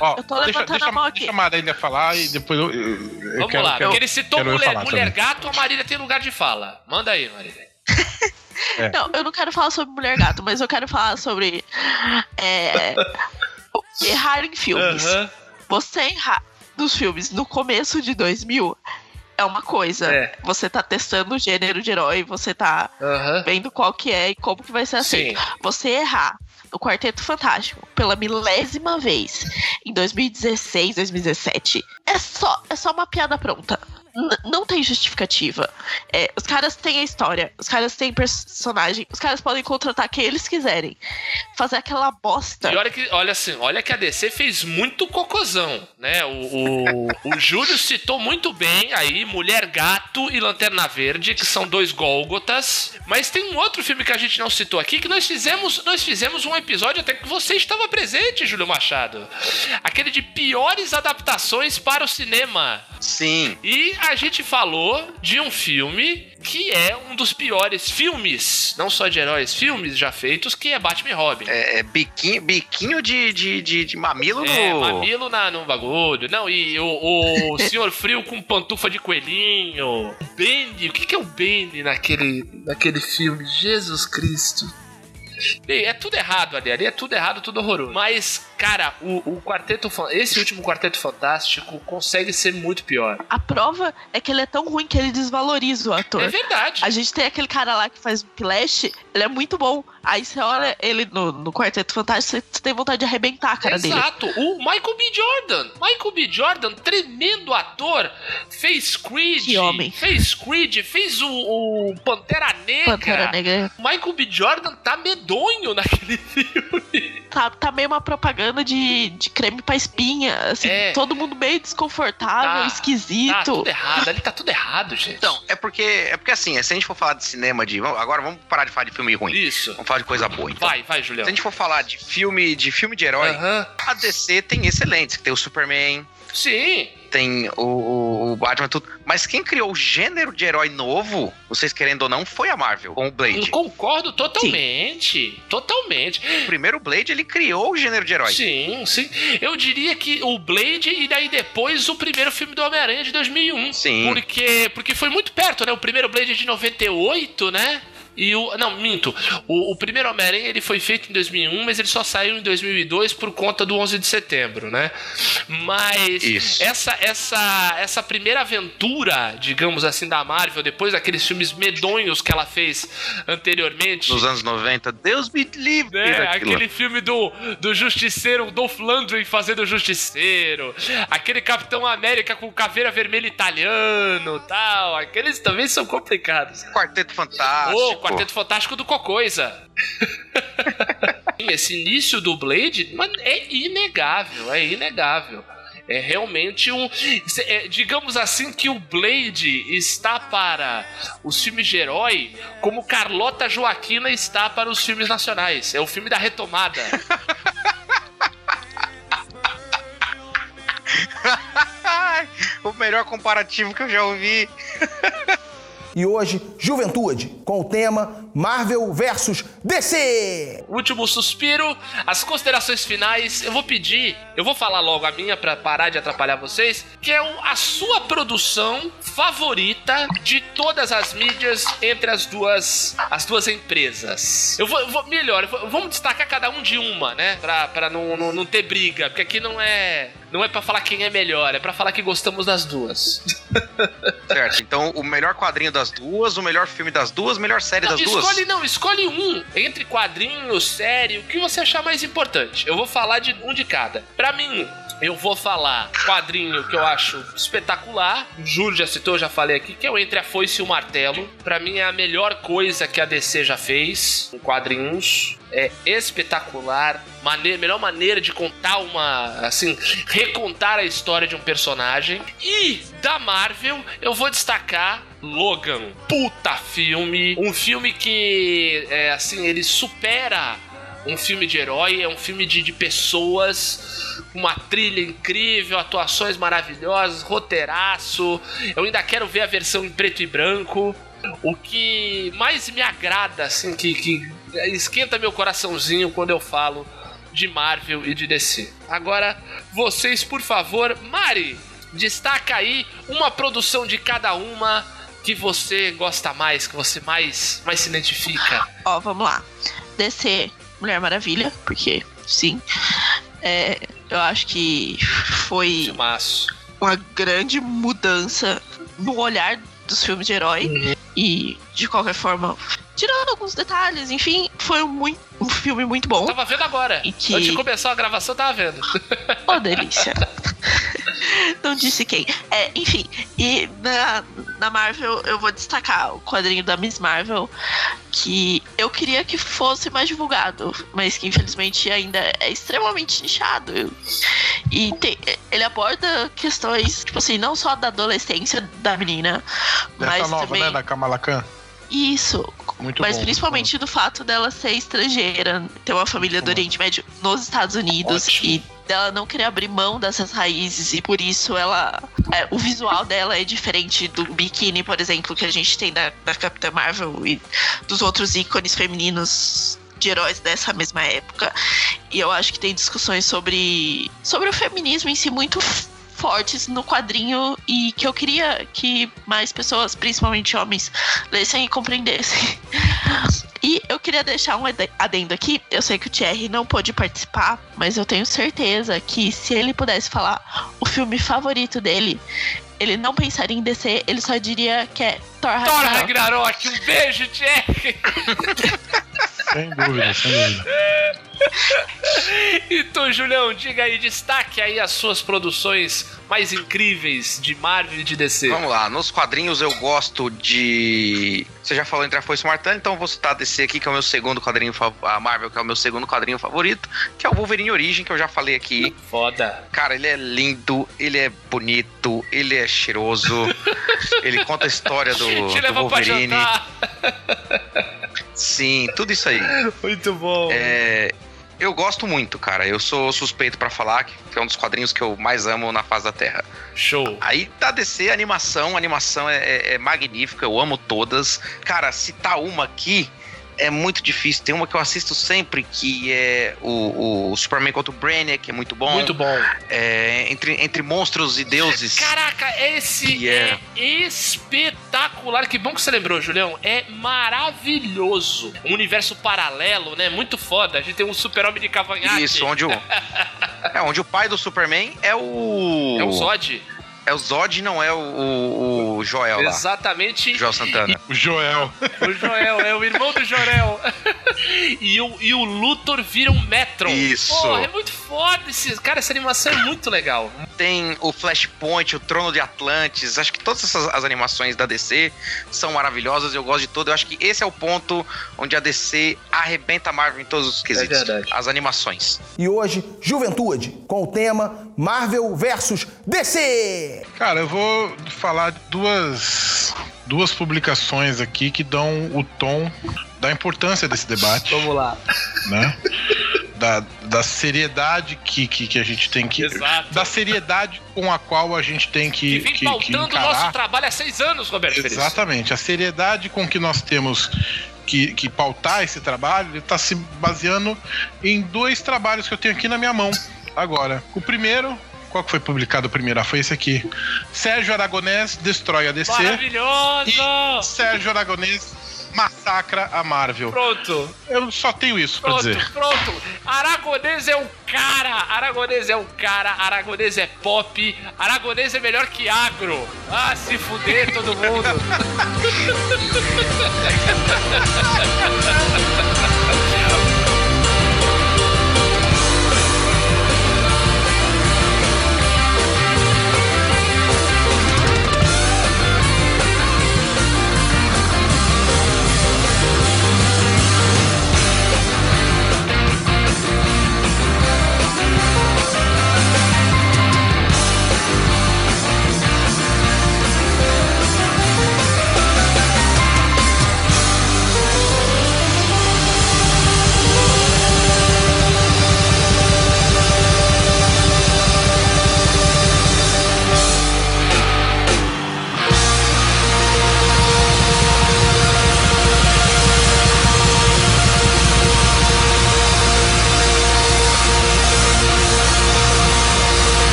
ó, Eu tô deixa, levantando deixa, a mão aqui. deixa a Marília falar e depois eu. eu- Vamos quero- lá, quero- porque ele citou mulher, mulher gato, a Marília tem lugar de fala. Manda aí, Marília. Não, eu não quero falar sobre Mulher Gato, mas eu quero falar sobre. É, errar em filmes. Aham. Você errar nos filmes no começo de 2000 é uma coisa. É. Você tá testando o gênero de herói, você tá Aham. vendo qual que é e como que vai ser assim. Sim. Você errar no Quarteto Fantástico pela milésima vez em 2016, 2017 é só, é só uma piada pronta. Não tem justificativa. É, os caras têm a história, os caras têm personagem, os caras podem contratar quem eles quiserem. Fazer aquela bosta. E olha que, olha assim, olha que a DC fez muito cocôzão, né? O, o, o Júlio citou muito bem aí Mulher Gato e Lanterna Verde, que são dois Gólgotas. Mas tem um outro filme que a gente não citou aqui, que nós fizemos, nós fizemos um episódio até que você estava presente, Júlio Machado. Aquele de piores adaptações para o cinema. Sim. E a gente falou de um filme que é um dos piores filmes, não só de heróis, filmes já feitos, que é Batman e Robin. É, é biquinho, biquinho de, de, de, de mamilo É, no. mamilo na, no bagulho. Não, e o, o Senhor Frio com pantufa de coelhinho. Bane, o que, que é o Bane naquele, naquele filme? Jesus Cristo. Bem, é tudo errado ali, ali é tudo errado, tudo horroroso. Mas, cara, o, o Quarteto esse último Quarteto Fantástico consegue ser muito pior. A prova é que ele é tão ruim que ele desvaloriza o ator. É verdade. A gente tem aquele cara lá que faz o Flash, ele é muito bom. Aí você olha ele no, no Quarteto Fantástico, você tem vontade de arrebentar a cara dele. Exato, o Michael B. Jordan. Michael B. Jordan, tremendo ator, fez Creed. Que homem. Fez Creed, fez o, o Pantera Negra. Pantera Negra. Michael B. Jordan tá medonho naquele filme. Tá, tá meio uma propaganda de, de creme pra espinha. Assim, É. todo mundo meio desconfortável, Tá, esquisito. Tá tudo errado, ali tá tudo errado, gente. Então, é porque, é porque assim, se a gente for falar de cinema, de. Agora vamos parar de falar de filme ruim. Isso. Vamos falar de coisa boa, então. Vai, vai, Julião. Se a gente for falar de filme, de filme de herói, a DC tem excelentes. Tem o Superman, Sim. tem o, o, o Batman, tudo. Mas quem criou o gênero de herói novo, vocês querendo ou não, foi a Marvel, com o Eu Blade. concordo totalmente. Totalmente. O primeiro Blade, ele criou o gênero de herói. Sim, sim. Eu diria que o Blade e daí depois o primeiro filme do Homem-Aranha de 2001. Sim. Porque, porque foi muito perto, né? O primeiro Blade é de 98, né? E o. Não, minto. O, o primeiro Homem-Aranha ele foi feito em 2001, mas ele só saiu em 2002 por conta do 11 de setembro, né? Mas Isso. essa essa essa primeira aventura, digamos assim, da Marvel, depois daqueles filmes medonhos que ela fez anteriormente. Nos anos 90, Deus me livre né? Aquele filme do, do Justiceiro, o Dolph Lundgren fazendo o Justiceiro. Aquele Capitão América com caveira vermelha italiano tal. Aqueles também são complicados. Quarteto Fantástico. Ô, Quarteto Fantástico do Cocoisa. Esse início do Blade mano, é inegável, é inegável. É realmente um. é, digamos assim que o Blade está para os filmes de herói como Carlota Joaquina está para os filmes nacionais. É o filme da retomada. O melhor comparativo que eu já ouvi. E hoje, Juventude, com o tema Marvel versus DC. Último suspiro, as considerações finais. Eu vou pedir, eu vou falar logo a minha pra parar de atrapalhar vocês, que é a sua produção favorita de todas as mídias entre as duas as duas empresas. Eu vou, eu vou- melhor, eu vou- vamos destacar cada um de uma, né? Pra, pra não, não, não ter briga, porque aqui não é não é para falar quem é melhor, é pra falar que gostamos das duas. Certo, então o melhor quadrinho das duas, o melhor filme das duas, melhor série Não, das duas. Escolhe não, escolhe um entre quadrinho, série, o que você achar mais importante. Eu vou falar de um de cada. Pra mim, eu vou falar quadrinho que eu acho espetacular. O Júlio já citou, já falei aqui, que é o Entre a Foice e o Martelo. Pra mim é a melhor coisa que a DC já fez em quadrinhos. É espetacular, mane melhor maneira de contar uma, assim, recontar a história de um personagem. E da Marvel, eu vou destacar Logan. Puta filme, um filme que, é, assim, ele supera um filme de herói, é um filme de, de pessoas, uma trilha incrível, atuações maravilhosas, roteiraço. Eu ainda quero ver a versão em preto e branco. O que mais me agrada, assim, que, que esquenta meu coraçãozinho quando eu falo de Marvel e de DC. Agora, vocês, por favor, Mari, destaca aí uma produção de cada uma que você gosta mais, que você mais, mais se identifica. Ó, vamos lá. DC, Mulher Maravilha, porque sim. É, eu acho que foi Filmaço. uma grande mudança no olhar dos filmes de herói. E, de qualquer forma, tirando alguns detalhes, enfim, foi um, mui- um filme muito bom. Tava vendo agora. E que- Antes de começar a gravação, eu tava vendo. Ô, delícia. Não disse quem. É, enfim, e na, na Marvel eu vou destacar o quadrinho da Miss Marvel, que eu queria que fosse mais divulgado, mas que infelizmente ainda é extremamente nichado. E tem, ele aborda questões, tipo assim, não só da adolescência da menina, Dessa mas nova, também. né? Da Kamala Khan. Isso. Muito mas bom, principalmente do fato dela ser estrangeira, ter uma família do bom. Oriente Médio nos Estados Unidos Ótimo. e dela não querer abrir mão dessas raízes e por isso ela é, o visual dela é diferente do biquíni, por exemplo, que a gente tem da, da Capitã Marvel e dos outros ícones femininos de heróis dessa mesma época. E eu acho que tem discussões sobre sobre o feminismo em si muito fortes no quadrinho e que eu queria que mais pessoas, principalmente homens, lessem e compreendessem. E eu queria deixar um ade- adendo aqui. Eu sei que o Thierry não pôde participar, mas eu tenho certeza que se ele pudesse falar o filme favorito dele, ele não pensaria em DC, ele só diria que é Thor Thor Ragnarok. Ragnarok, um beijo, Jack! Sem dúvida, sem dúvida. E tu, Julião, diga aí, destaque aí as suas produções mais incríveis de Marvel e de DC. Vamos lá, nos quadrinhos eu gosto de. Você já falou entre a Foice e o Martelo, então eu vou citar a DC aqui, que é o meu segundo quadrinho fav- A Marvel, que é o meu segundo quadrinho favorito, que é o Wolverine Origem, que eu já falei aqui. Foda. Cara, ele é lindo, ele é bonito, ele é cheiroso. ele conta a história do, Te do pra Wolverine. jantar. Sim, tudo isso aí. Muito bom. É, eu gosto muito, cara. Eu sou suspeito pra falar que é um dos quadrinhos que eu mais amo na face da Terra. Show. Aí da DC, a animação, a animação é, é, é magnífica, eu amo todas. Cara, citar uma aqui é muito difícil. Tem uma que eu assisto sempre, que é o, o Superman contra o Brainiac, que é muito bom. Muito bom. É, entre, entre monstros e deuses. Caraca, esse Que é- é espetacular. Que bom que você lembrou, Julião. É maravilhoso. Um universo paralelo, né? Muito foda. A gente tem um super-homem de cavanhaque. Isso, onde o. é, onde o pai do Superman é o. É o Zod. É o Zod, não é o, o, o Joel lá. Exatamente. Joel Santana. O Joel. O Joel, é o irmão do Jorel. e, o, e o Luthor vira um Metron. Isso. Porra, é muito foda esse. Cara, essa animação é muito legal. Tem o Flashpoint, o Trono de Atlantis. Acho que todas essas as animações da DC são maravilhosas. Eu gosto de tudo. Eu acho que esse é o ponto onde a DC arrebenta a Marvel em todos os quesitos. verdade. As animações. E hoje, Juventude, com o tema Marvel versus DC. Cara, eu vou falar de duas, duas publicações aqui que dão o tom da importância desse debate, Vamos lá. né? Da, da seriedade que, que, que a gente tem que. Exato. Da seriedade com a qual a gente tem Que que, vem que, que pautando o nosso trabalho há seis anos, Roberto Feliz. Exatamente. A seriedade com que nós temos que, que pautar esse trabalho, ele está se baseando em dois trabalhos que eu tenho aqui na minha mão agora. O primeiro, qual que foi publicado primeiro? Ah, foi esse aqui. Sérgio Aragonés destrói a DC Maravilhoso! Sérgio Aragonés massacra a Marvel. Pronto, Eu só tenho isso pra pronto, dizer. pronto. Aragonês é o cara. Aragonês é o cara. Aragonês é pop. Aragonês é melhor que agro. Ah, se fuder todo mundo.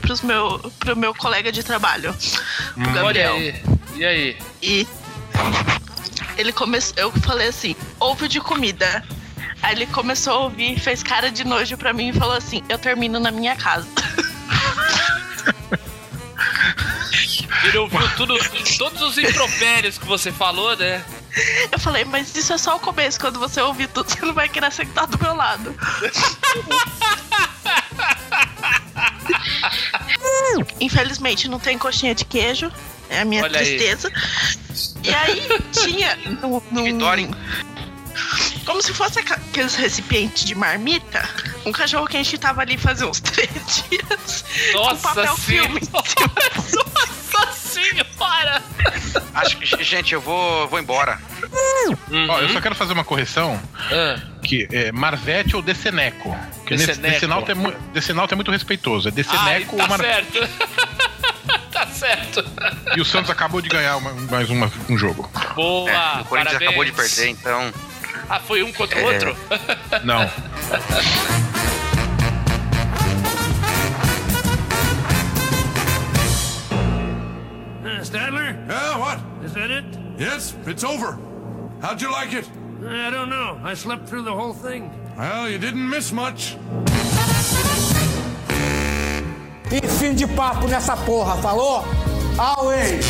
Pros meu, pro meu colega de trabalho, Olha Gabriel. aí. E aí? E ele começou. Eu falei assim: ovo de comida. Aí ele começou a ouvir, fez cara de nojo pra mim e falou assim: Eu termino na minha casa. Ele ouviu tudo, todos os impropérios que você falou, né? Eu falei: Mas isso é só o começo. Quando você ouvir tudo, você não vai querer sentar do meu lado. Infelizmente não tem coxinha de queijo. É a minha Olha aí. tristeza. E aí tinha. No, no- como se fosse aqueles recipientes de marmita. Um cachorro quente tava ali fazia uns três dias. com Nossa papel filme. senhora! Nossa senhora! Acho que, gente, eu vou, vou embora. Ó, eu só quero fazer uma correção. Ah, Que é Marvete ou Deceneco. Que Deceneco. nesse- Decenalto é, mu- é muito respeitoso. É Deceneco tá ou Mar... certo. tá certo. E o Santos acabou de ganhar uma- mais uma, um jogo. Boa, É, o Corinthians parabéns. acabou de perder, então. Ah, foi um contra o É. outro? Não. Uh, Stadler? Yeah, what? Is that it? Yes, it's over. How'd you like it? I don't know. I slept through the whole thing. Well, you didn't miss much. E fim de papo nessa porra, falou? Away!